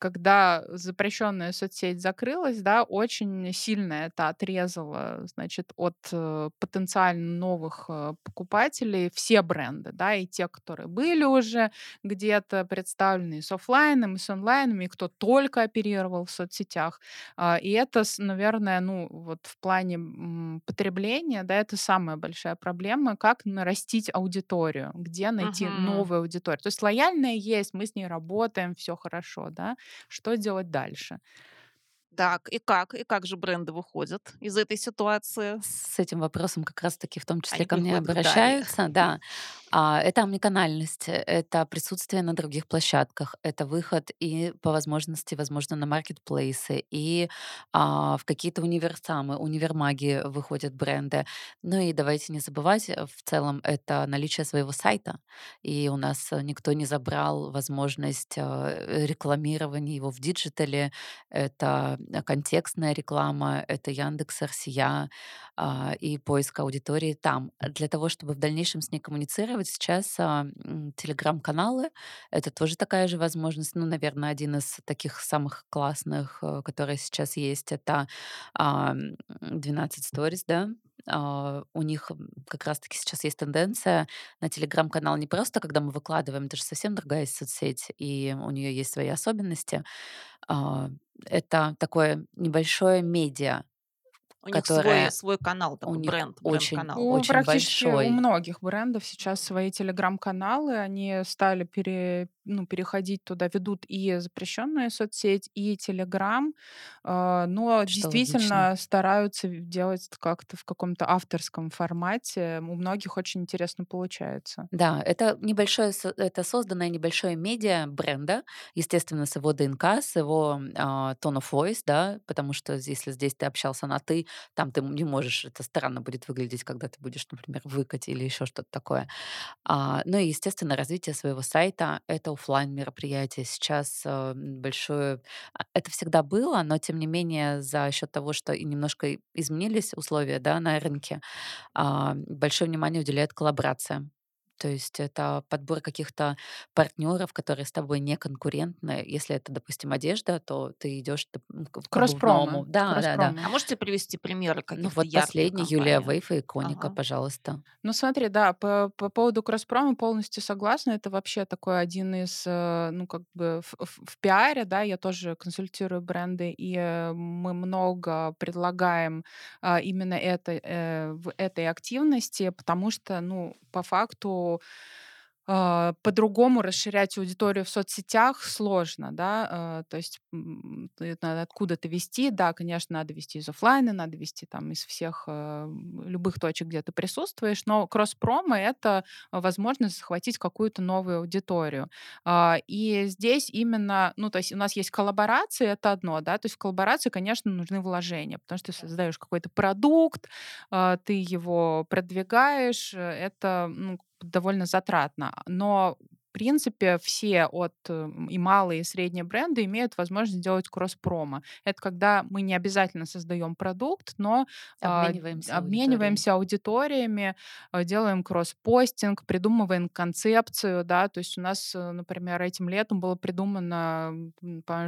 когда запрещенная соцсеть закрылась, да, очень сильно это отрезало, значит, от э, потенциально новых э, покупателей все бренды, да, и те, которые были уже где-то представлены и с оффлайном, и с онлайном, и кто только оперировал в соцсетях. А, И это, наверное, ну, вот в плане потребления, да, это самая большая проблема, как нарастить аудиторию, где найти Мгм. новую аудиторию. То есть лояльная есть, мы с ней работаем, все хорошо, да, что делать дальше? Так, и как? И как же бренды выходят из этой ситуации? С этим вопросом как раз-таки в том числе Они ко мне обращаются, да. А, это омниканальность, э, это присутствие на других площадках, это выход и по возможности, возможно, на маркетплейсы, и а, в какие-то универсамы, универмаги выходят бренды. Ну и давайте не забывать, э, в целом, это наличие своего сайта. И у нас э, никто не забрал возможность рекламирования его в диджитале. Это контекстная реклама, это Яндекс, РСЯ, а, и поиск аудитории там. Для того, чтобы в дальнейшем с ней коммуницировать, сейчас а, телеграм-каналы— это тоже такая же возможность. Ну, наверное, один из таких самых классных, э, которые сейчас есть, это а, м, 12 Stories, да. А, У них как раз-таки сейчас есть тенденция на телеграм-канал не просто, когда мы выкладываем, это же совсем другая соцсеть, и у нее есть свои особенности. А, Это такое небольшое медиа, У них свой, свой канал, у такой них бренд, очень бренд-канал. У очень практически у большой. многих брендов сейчас свои телеграм-каналы, они стали пере, ну, переходить туда, ведут и запрещенную соцсеть, и телеграм, а, но Что логично. действительно стараются в- делать как-то в каком-то авторском формате. У многих очень интересно получается. Да, это небольшое, это созданное небольшое медиа бренда, естественно, с его ДНК, с его а, tone of voice, да, потому что если здесь ты общался на «ты», там ты не можешь, это странно будет выглядеть, когда ты будешь, например, выкать или еще что-то такое. А, ну и, естественно, развитие своего сайта— это оффлайн мероприятие. Сейчас м, большое... а, Это всегда было, но, тем не менее, за счет того, что и немножко изменились условия да, на рынке, а, большое внимание уделяют коллаборациям. То есть это подбор каких-то партнеров, которые с тобой не конкурентны. Если это, допустим, одежда, то ты идешь т- м, к к Кросс-промо. обувному. Да, да, да. А можете привести примеры Ну каких-то вот ярких последний Юлия компаний? Вейфа, иконика, Ага. пожалуйста. Ну смотри, да, по, по поводу кросс-промо полностью согласна. Это вообще такой один из, э, ну как бы в, в- в пиаре, да, я тоже консультирую бренды, и э, мы много предлагаем а, именно это, э, в этой активности, потому что, ну, по факту а, по-другому расширять аудиторию в соцсетях сложно, да, а, то есть надо откуда-то вести, да, конечно, надо вести из оффлайна, надо вести там из всех а, любых точек, где ты присутствуешь, но кросс-промо— это возможность захватить какую-то новую аудиторию. И здесь именно, ну, то есть у нас есть коллаборации, это одно, да, то есть в коллаборации, конечно, нужны вложения, потому что ты создаешь какой-то продукт, ты его продвигаешь, э, это, ну, довольно затратно. Но, в принципе, все от э, и малые, и средние бренды имеют возможность делать кросс-промо. Это когда мы не обязательно создаем продукт, но а, Обмениваемся обмениваемся аудиториями, а, делаем кросс-постинг, придумываем концепцию, да, то есть у нас, э, например, этим летом было придумано,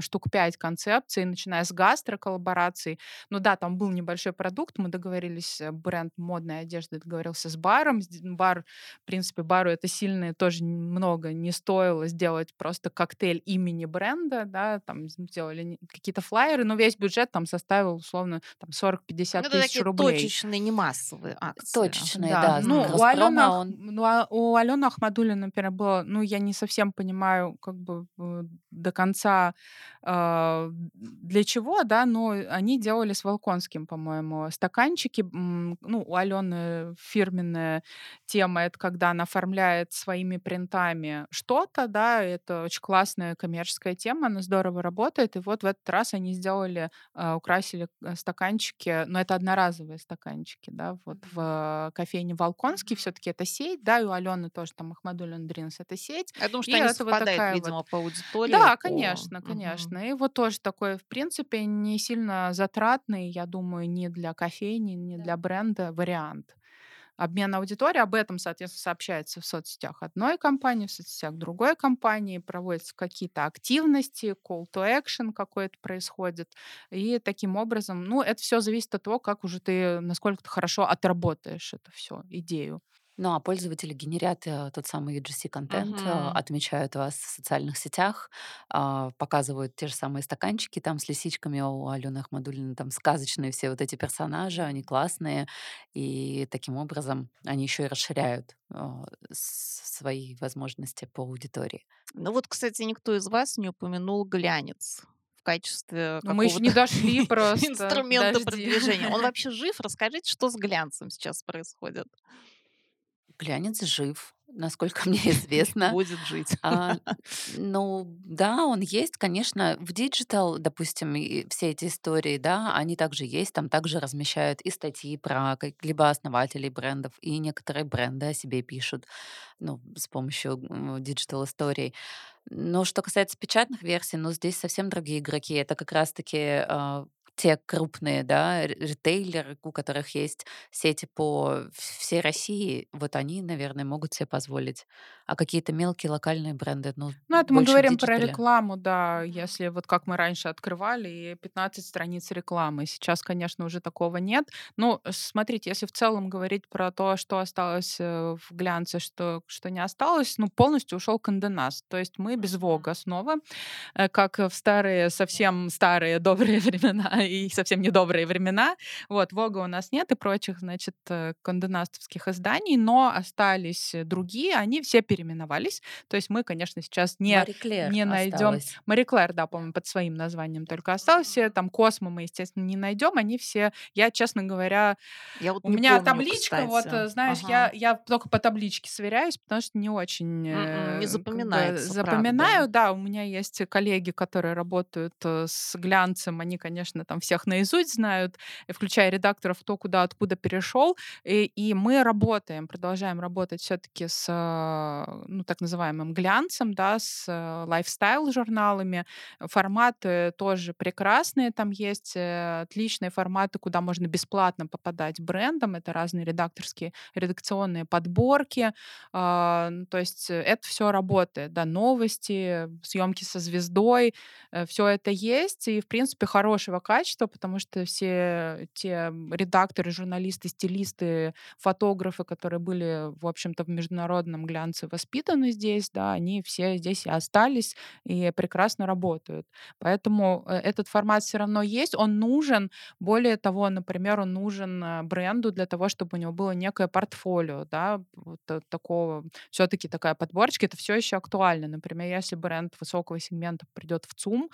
штук 5 концепций, начиная с гастро-коллабораций. Ну да, там был небольшой продукт, мы договорились, э, бренд модной одежды договорился с баром, с- бар в принципе, бару это сильно тоже н- не стоило сделать просто коктейль имени бренда, да, там сделали какие-то флайеры, но весь бюджет там составил условно там 40-50 Ну, тысяч такие рублей. точечные, не массовые акции. Точечные, Да, да. ну, у Алены, он ну, а у Алены Ахмадуллиной, например, было, ну, я не совсем понимаю, как бы э, до конца а, для чего, да, но они делали с Волконским, по-моему, стаканчики. Ну, у Алены фирменная тема, это когда она оформляет своими принтами что-то, да, это очень классная коммерческая тема, она здорово работает, и вот в этот раз они сделали, а, украсили э, стаканчики, но это одноразовые стаканчики, да, вот в кофейне Волконский, все-таки это сеть, да, и у Алены тоже там Ахмадуллин Дринс это сеть, Я думаю, что и они это вот совпадают, такая вот видимо, по аудитории. да, по- конечно, конечно. И вот тоже такой, в принципе, не сильно затратный, я думаю, ни для кофейни, ни Да. для бренда вариант. Обмен аудиторией. Об этом, соответственно, сообщается в соцсетях одной компании, в соцсетях другой компании, проводятся какие-то активности, call to action какой-то происходит. И таким образом, ну, это все зависит от того, как уже ты, насколько ты хорошо отработаешь это все, идею. Ну, а пользователи генерят э, тот самый UGC-контент, э, Мгм. отмечают вас в социальных сетях, а, показывают те же самые стаканчики там с лисичками. У Алены Ахмадуллиной там сказочные все вот эти персонажи, они классные. И таким образом они еще и расширяют а, с- свои возможности по аудитории. Ну вот, кстати, никто из вас не упомянул глянец в качестве Но мы еще не какого-то дошли [LAUGHS] просто. инструмента Подожди. продвижения. Он [LAUGHS] вообще жив? Расскажите, что с глянцем сейчас происходит? Глянец жив, насколько [LAUGHS] мне [LAUGHS] известно. Будет жить. А, [LAUGHS] ну да, он есть, конечно, в digital, допустим, и все эти истории, да, они также есть, там также размещают и статьи про либо основателей брендов, и некоторые бренды о себе пишут, ну, с помощью digital историй. Но что касается печатных версий, ну, здесь совсем другие игроки. Это как раз-таки а, те крупные, да, ритейлеры, у которых есть сети по всей России, вот они, наверное, могут себе позволить. А какие-то мелкие локальные бренды, ну, Ну, это мы говорим про digital. рекламу, да. Если вот как мы раньше открывали, и 15 страниц рекламы. Сейчас, конечно, уже такого нет. Ну, смотрите, если в целом говорить про то, что осталось э, в глянце, что, что не осталось, ну, полностью ушел Канденас. То есть мы без. Вога снова, э, как в старые, совсем старые добрые [LAUGHS] времена [LAUGHS] и совсем недобрые времена. Вот, Вога у нас нет и прочих, значит, э, канденастовских изданий, но остались э, другие, они все переименовались. То есть мы, конечно, сейчас не не найдем. Мари Клэр, да, по-моему, под своим названием только осталось. Все там Космо мы, естественно, не найдем. Они все, я, честно говоря, Я вот у меня помню, табличка, вот, кстати. э, знаешь, Ага. я, я только по табличке сверяюсь, потому что не очень М-м, э, Не как бы запоминается, запоминаю. правда. Да, у меня есть коллеги, которые работают э, с глянцем, они, конечно, там всех наизусть знают, включая редакторов, кто куда, откуда перешел. И, и мы работаем, продолжаем работать все-таки с, э, ну, так называемым глянцем, да, с э, лайфстайл-журналами. Форматы тоже прекрасные там есть, э, отличные форматы, куда можно бесплатно попадать брендам. Это разные редакторские, редакционные подборки. А, ну, то есть э, это все работает, да, новости, съемки со звездой, все это есть, и, в принципе, хорошего качества, потому что все те редакторы, журналисты, стилисты, фотографы, которые были, в общем-то, в международном глянце воспитаны здесь, да, они все здесь и остались, и прекрасно работают. Поэтому э, этот формат все равно есть, он нужен. Более того, например, он нужен э, бренду для того, чтобы у него было некое портфолио, да, вот такого, все-таки такая подборочка, это все еще актуально. Например, если бренд высокого сегмента придет в ЦУМ,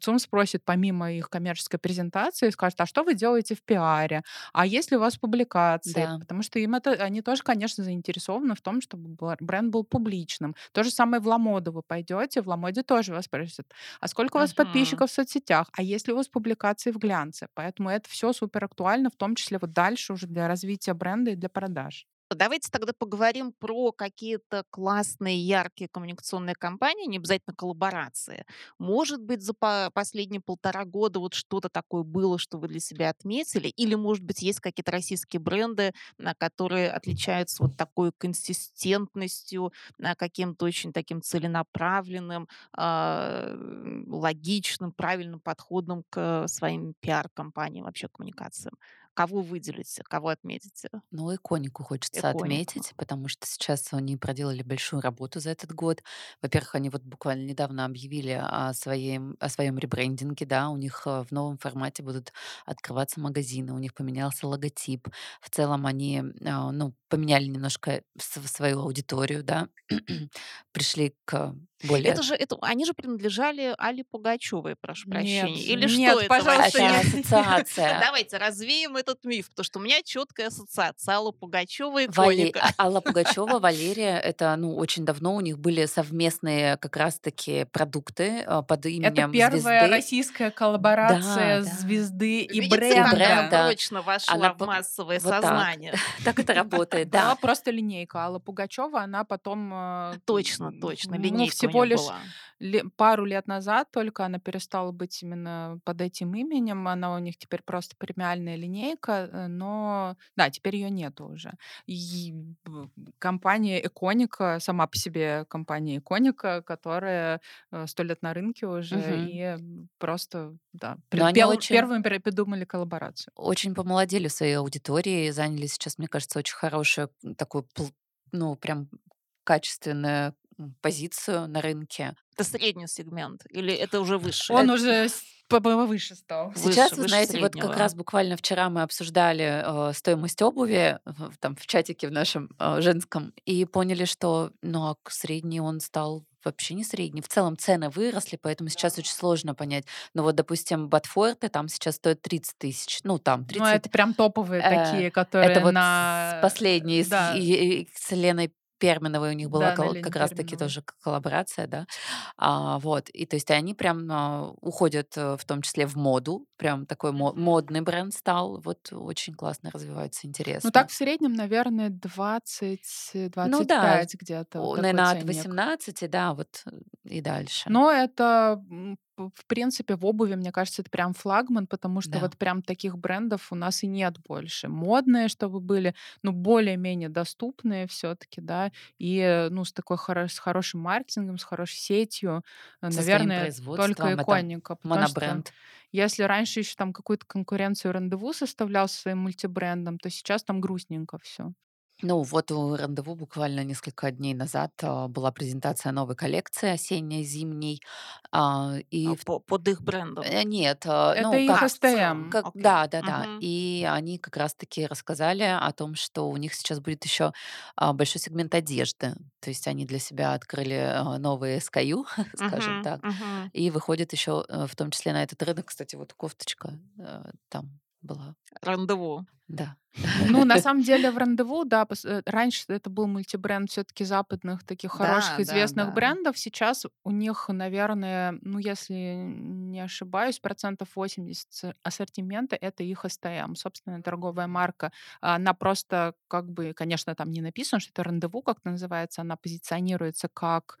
ЦУМ спросит помимо их коммерческой презентации, скажет, а что вы делаете в пиаре? А есть ли у вас публикации? Да. Потому что им это, они тоже, конечно, заинтересованы в том, чтобы бр- бренд был публичным. То же самое в Ламоду вы пойдете, в Ламоде тоже вас спросят, а сколько у вас Мгм. подписчиков в соцсетях, а есть ли у вас публикации в глянце? Поэтому это все супер актуально, в том числе вот дальше уже для развития бренда и для продаж. Давайте тогда поговорим про какие-то классные, яркие коммуникационные кампании, не обязательно коллаборации. Может быть, за по- последние полтора года вот что-то такое было, что вы для себя отметили? Или, может быть, есть какие-то российские бренды, которые отличаются вот такой консистентностью, каким-то очень таким целенаправленным, а, логичным, правильным подходом к своим пиар-компаниям, вообще коммуникациям? Кого выделите, кого отметите? Ну, иконику хочется Иконику. отметить, потому что сейчас они проделали большую работу за этот год. Во-первых, они вот буквально недавно объявили о своем, о своем ребрендинге, да, у них э, в новом формате будут открываться магазины, у них поменялся логотип. В целом они, а, ну, поменяли немножко свою аудиторию, да, [CLEARS THROAT] пришли к более Это же, это, они же принадлежали Али Пугачевой, прошу Нет, прощения. Или нет, что это пожалуйста, вообще? Это [LAUGHS] ассоциация. Давайте развеем этот миф, потому что у меня четкая ассоциация. Алла Пугачева Вале- иконика. А- Алла Пугачева, [LAUGHS] Валерия, это, ну, очень давно у них были совместные как раз-таки продукты а, под Это именем первая звезды. российская коллаборация Да, да. звезды и Видите, бренда. бренда. прочно вошла Она в массовое вот так. сознание. [LAUGHS] Так это работает, Да, да. просто линейка. Алла Пугачева, она потом... э, Точно, точно, ну, линейка у всего лишь была. пару лет назад только она перестала быть именно под этим именем. Она у них теперь просто премиальная линейка, э, но да, теперь ее нету уже. И компания "Эконика", сама по себе компания "Эконика", которая, э, 100 лет на рынке уже Мгм. и, просто, да, Но пре они пел очень первыми придумали коллаборацию. очень помолодели в своей аудитории, заняли сейчас, мне кажется, очень хорошую, такую ну, прям качественную, позицию на рынке. Это средний сегмент или это уже высший? Он Эт уже с по повыше стал. Сейчас, Выше вы выше знаете, вот как среднего. раз буквально вчера мы обсуждали, э, стоимость обуви в там в чатике в нашем, э, женском и поняли, что, ну, а средний он стал вообще не средний. В целом цены выросли, поэтому сейчас очень сложно понять. Но вот, допустим, ботфорты там сейчас стоят 30 тысяч. Ну, там Ну, это 30 прям топовые Э, такие, это которые вот с на последние, с да. и и с Леной Перминовой у них была Да, кол как раз таки Перминовой. тоже коллаборация, да. А, вот, и то есть они прям, а, уходят, э, в том числе в моду. Прям такой модный бренд стал. Вот очень классно развивается, Ну, так интересно. в среднем, наверное, 20, э, Ну да, где-то вот о, такой наверно, от ценник. 18, да, вот, э, и дальше. Но это, в принципе, в обуви, мне кажется, это прям флагман, потому что Да. вот прям таких брендов у нас и нет больше. Модные, чтобы были, ну, более-менее доступные всё-таки, да, и, э, ну, с такой хоро с хорошим маркетингом, с хорошей сетью. Со наверное, только "Эконика", потому что монобренд. если раньше еще там какую-то конкуренцию "Рандеву" составлял со своим мультибрендом, то сейчас там грустненько всё. Ну, вот у "Рандеву" буквально несколько дней назад, а, была презентация новой коллекции осенне-зимней. А, А, и в по под их брендом? Э, нет, а, Это ну, их как А, в целом, STM. как окей. да-да-да. Мгм. И они как раз таки рассказали о том, что у них сейчас будет еще, а, большой сегмент одежды. То есть они для себя открыли, а, новые SKU, [LAUGHS] скажем Мгм, так, мгм. и выходят еще, э, в том числе на этот рынок. Кстати, вот кофточка, э, там была. "Рандеву". Да. Ну, на [LAUGHS] самом деле в "Рандеву", да, э, раньше это был мультибренд всё-таки западных таких Да, хороших да, известных да. брендов. Сейчас у них, наверное, ну, если не ошибаюсь, процентов 80 ассортимента- это их STM, собственная торговая марка. Она просто как бы, конечно, там не написано, что это "Рандеву" как-то называется. Она позиционируется как,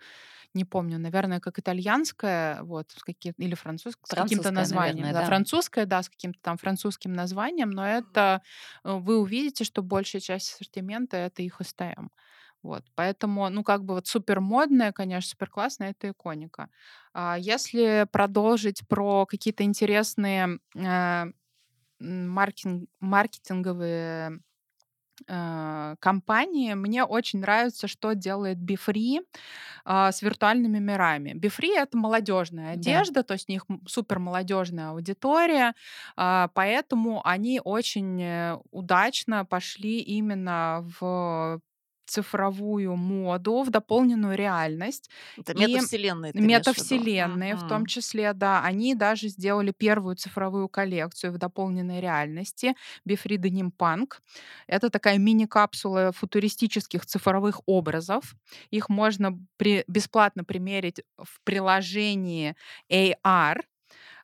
не помню, наверное, как итальянская, вот, с каким или французск с каким-то Французская, названием. наверное, Да, да? французская, да, с каким-то там французским названием, но это, вы увидите, что большая часть ассортимента- это их STM. Вот, поэтому, ну, как бы вот супер модная, конечно, супер классная- это "Эконика". А если продолжить про какие-то интересные, э, м, маркин маркетинговые, э, кампании, мне очень нравится, что делает Beefree, а, с виртуальными мирами. Beefree- это молодежная Да. одежда, то есть у них, супер молодежная аудитория, а, поэтому они очень, э, удачно пошли именно в цифровую моду, в дополненную реальность Это и метавселенные ты имеешь в метавселенные в том числе, да. Они даже сделали первую цифровую коллекцию в дополненной реальности Beefree Denim Punk. Это такая мини-капсула футуристических цифровых образов. Их можно при бесплатно примерить в приложении AR.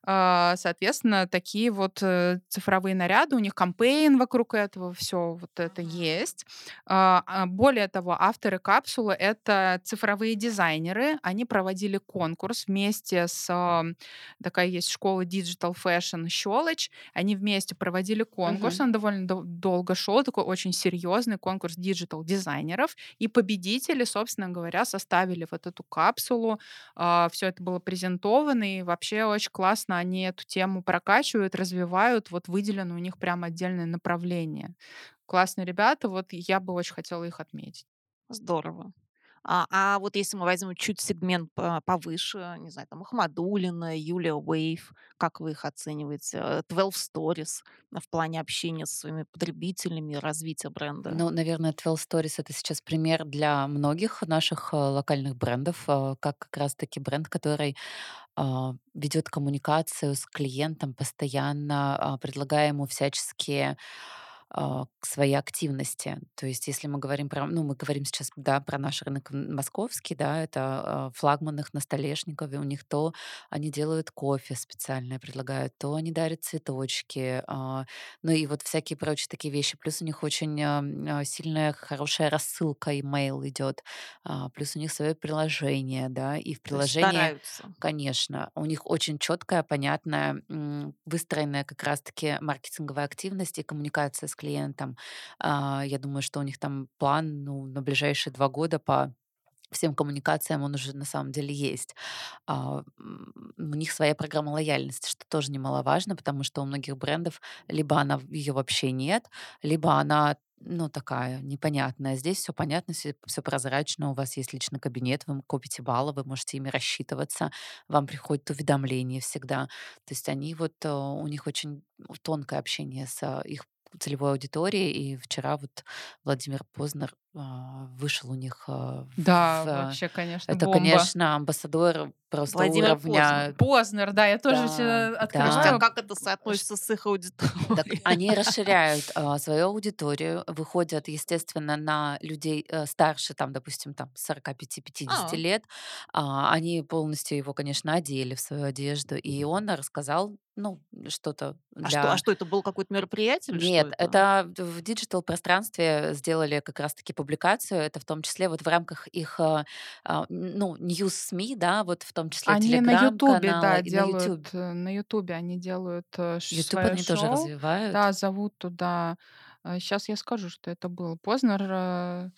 А, соответственно, такие вот, э, цифровые наряды, у них кампейн вокруг этого, всё вот это есть. А, а, более того, авторы капсулы- это цифровые дизайнеры. Они проводили конкурс вместе с такая есть школа Digital Fashion "Щелочь". Они вместе проводили конкурс, Мгм. он довольно дол долго шел, такой очень серьезный конкурс digital-дизайнеров, и победители, собственно говоря, составили вот эту капсулу. Всё это было презентовано, и вообще очень классно они эту тему прокачивают, развивают. Вот выделено у них прям отдельное направление. Классные ребята, вот я бы очень хотела их отметить. Здорово. А, а вот если мы возьмем чуть сегмент по повыше, не знаю, там Ахмадуллина, Юлия Уэйф, как вы их оцениваете? Э, Twelve Stories в плане общения со своими потребителями развития бренда? Ну, наверное, Twelve Stories- это сейчас пример для многих наших, э, локальных брендов, э, как как раз таки бренд, который, ведет коммуникацию с клиентом постоянно, а, предлагая ему всяческие а, к своей активности. То есть, если мы говорим про, ну, мы говорим сейчас, да, про наш рынок московский, да, это а, флагман их на Столешникове, у них то они делают кофе специальное, предлагают, то они дарят цветочки, а, ну и вот всякие прочие такие вещи. Плюс у них очень а, а, сильная, хорошая рассылка, имейл идет, а, плюс у них свое приложение, да, и в приложении стараются. Конечно, у них очень четкая, понятная, выстроенная как раз-таки маркетинговая активность и коммуникация с клиентом. А, Я думаю, что у них там план ну, на ближайшие два года по всем коммуникациям он уже на самом деле есть. А, У них своя программа лояльности, что тоже немаловажно, потому что у многих брендов либо она ее вообще нет, либо она ну, такая непонятная. Здесь все понятно, все, прозрачно. У вас есть личный кабинет, вы копите баллы, вы можете ими рассчитываться, вам приходят уведомления всегда. То есть они вот, э, у них очень тонкое общение с э, их целевой аудиторией. И вчера вот Владимир Познер вышел у них а, в... Да, э, вообще, конечно, Это, бомба. конечно, амбассадор просто Владимир Познер. уровня... Познер, да, я тоже Да, себе да. Слушайте, а открываю. как это соотносится с их Так аудиторией? они [LAUGHS] расширяют а, свою аудиторию, выходят, естественно, на людей э, старше, там, допустим, там 45-50 А, лет. А, они полностью его, конечно, одели в свою одежду, и он рассказал, ну, что-то а что, а для что это было какое-то мероприятие нет, это? это в диджитал-пространстве сделали как раз-таки публикацию. Это в том числе вот в рамках их, а, а, ну, ньюс-СМИ, да, вот в том числе Они на Ютубе, да, и на делают, YouTube. э, на Ютубе они делают э, YouTube свое они тоже шоу. развивают. Да, зовут туда. Сейчас я скажу, что это был Познер. э,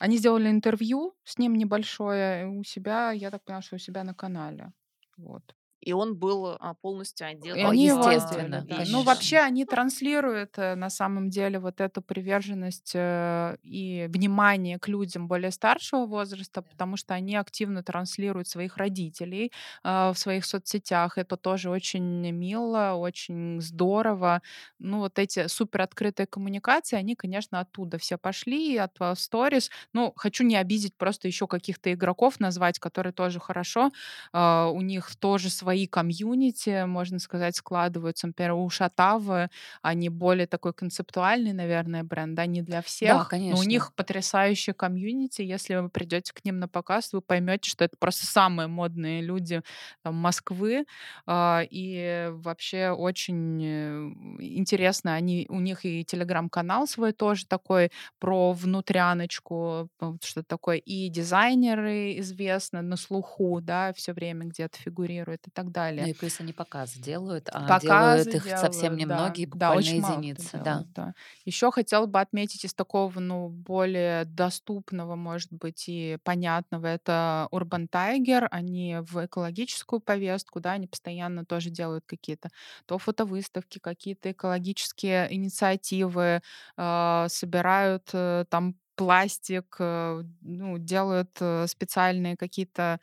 Они сделали интервью с ним небольшое у себя, я так поняла, что у себя на канале. Вот. И он был а, полностью одет И они его естественно, одели, да. Ну, вообще они транслируют э, на самом деле вот эту приверженность э, и внимание к людям более старшего возраста, потому что они активно транслируют своих родителей э, в своих соцсетях. Это тоже очень мило, очень здорово. Ну, вот эти супер открытые коммуникации, они, конечно, оттуда все пошли, от сторис. Ну, хочу не обидеть просто еще каких-то игроков назвать, которые тоже хорошо а, у них тоже свои комьюнити, можно сказать, складываются. Например, у Шатавы они более такой концептуальный, наверное, бренд, да, не для Да, всех, но у конечно. них потрясающее комьюнити. Если вы придете к ним на показ, вы поймете, что это просто самые модные люди там, Москвы. А, И вообще очень э, интересно. Они, у них и телеграм-канал свой тоже такой про внутряночку, вот что-то такое. И дизайнеры известны на слуху, да, все время где-то фигурируют и так Ну далее. и плюс они показы делают, а делают Показы их совсем делают, да. немногие, Да, буквально очень мало кто единицы, да. делает, да. Еще хотела бы отметить из такого, ну, более доступного, может быть, и понятного, это Urban Tiger. Они в экологическую повестку, да, они постоянно тоже делают какие-то то фотовыставки, какие-то экологические инициативы, а, собирают э, там пластик, э, ну, делают э, специальные какие-то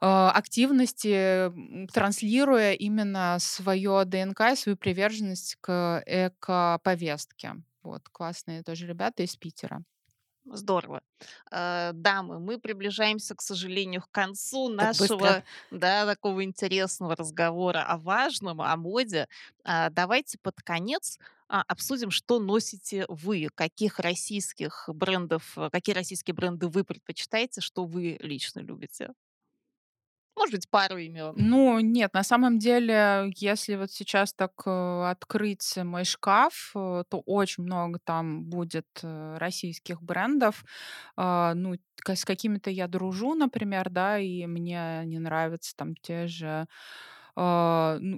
активности, м, транслируя именно свое ДНК и свою приверженность к эко-повестке. Вот, классные тоже ребята из Питера. Здорово. Э, Дамы, мы приближаемся, к сожалению, к концу Так быстро. нашего, да, такого интересного разговора о важном, о моде. А, Давайте под конец а, обсудим, что носите вы, каких российских брендов, какие российские бренды вы предпочитаете, что вы лично любите. Может быть, пару имен. Ну, нет, на самом деле, если вот сейчас так э, открыть мой шкаф, э, то очень много там будет э, российских брендов. А, ну, с какими-то я дружу, например, да, и мне не нравятся там те же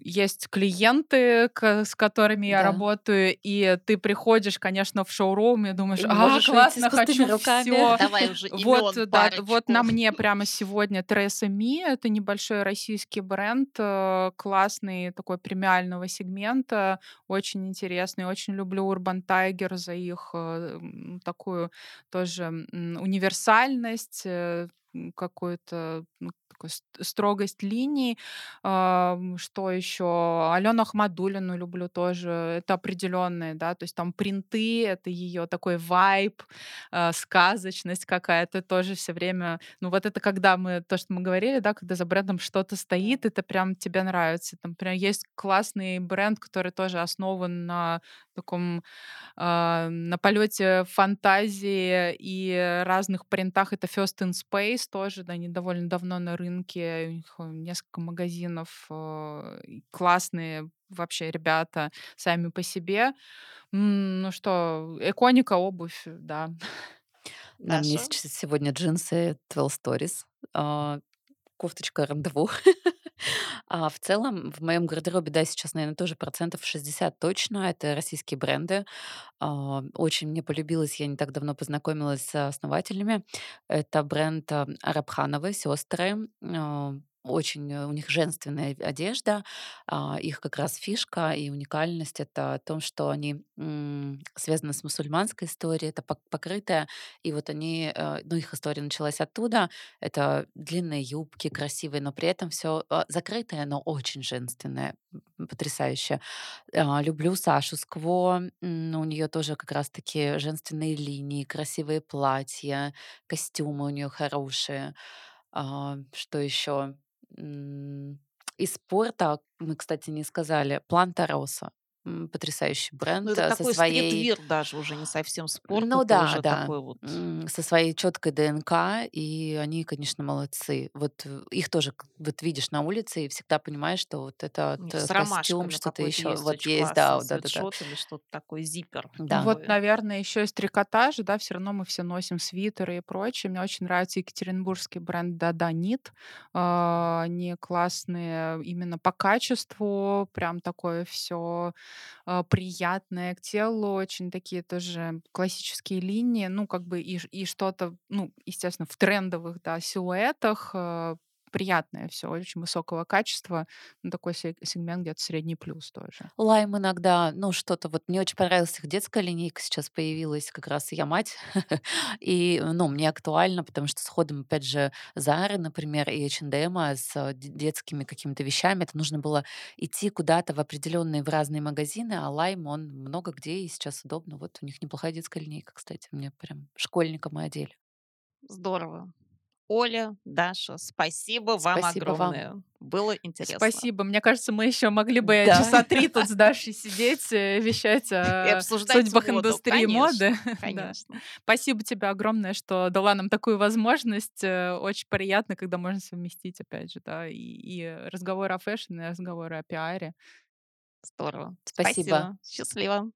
есть клиенты, к- с которыми я работаю, и ты приходишь, конечно, в шоурум и думаешь, а, классно, хочу руками. все. Давай уже Вот, да, вот на мне прямо сегодня Треса Ми, это небольшой российский бренд, э, классный, такой премиального сегмента, очень интересный, очень люблю Urban Tiger за их э, такую тоже универсальность, э, какую-то ст- строгость линий. Ам, Что еще? Алену Ахмадулину люблю тоже. Это определенные, да, то есть там принты, это ее такой вайб, а, сказочность какая-то тоже все время. Ну, вот это когда мы, то, что мы говорили, да, когда за брендом что-то стоит, это прям тебе нравится. Там прям есть классный бренд, который тоже основан на таком а, на полете фантазии и разных принтах. Это First in Space тоже, да, они довольно давно на рынке, у них э, несколько магазинов, э, классные вообще ребята сами по себе. Ну что, Эконика обувь, да. [LAUGHS] На мне сегодня джинсы 12 Stories, а, кофточка рандеву. [LAUGHS] А в целом в моем гардеробе, да, сейчас, наверное, тоже процентов 60 точно. Это российские бренды. А, Очень мне полюбилось, я не так давно познакомилась с основателями. Это бренд а, Арабхановы, сестры. А, Очень э, у них женственная одежда. А, Их как раз фишка и уникальность это о том, что они связаны с мусульманской историей, это пок- покрытая, и вот они, э, ну их история началась оттуда, это длинные юбки, красивые, но при этом все закрытое, но очень женственное, потрясающе. А, люблю Сашу Скво. У нее тоже как раз-таки женственные линии, красивые платья, костюмы у нее хорошие. А, Что еще? Из спорта мы, кстати, не сказали. Планта Роса. Потрясающий Ну, бренд это э, со такой своей стритвир даже уже, не совсем спорт, ну это да, уже да. такой вот Со своей четкой ДНК, и они, конечно, молодцы. Вот э, их тоже вот видишь на улице и всегда понимаешь, что вот них э, с костюм, что-то еще, есть вот есть, да, да, да, да, или что-то такое, зиппер Ну да. Вот, такой. наверное, еще из трикотажа, да, все равно мы все носим свитеры и прочее. Мне очень нравится екатеринбургский бренд Dada Knit. А, Они классные именно по качеству, прям такое все приятное к телу, очень такие тоже классические линии, ну, как бы и, и что-то, ну, естественно, в трендовых, да, силуэтах, э, приятное все, очень высокого качества, ну, такой се- сегмент где-то средний плюс тоже. Лайм иногда, ну что-то вот мне очень понравилась их детская линейка сейчас появилась, как раз я мать, [LAUGHS] и ну мне актуально, потому что с ходом опять же Зары, например, и H&M с э, детскими какими-то вещами, это нужно было идти куда-то в определенные в разные магазины, а Лайм он много где и сейчас удобно. Вот у них неплохая детская линейка, кстати, мне прям школьникам мы одели. Здорово. Оля, Даша, спасибо вам Спасибо вам. огромное. Было интересно. Спасибо. Мне кажется, мы еще могли бы Да. часа три тут с [LAUGHS] Дашей сидеть, э, вещать о обсуждать судьбах моду. индустрии моды. [LAUGHS] Конечно, Да. Спасибо тебе огромное, что дала нам такую возможность. Э, Очень приятно, когда можно совместить, опять же, да, и, и разговоры о фэшне, и разговоры о пиаре. Здорово. Спасибо. Спасибо. Счастливо.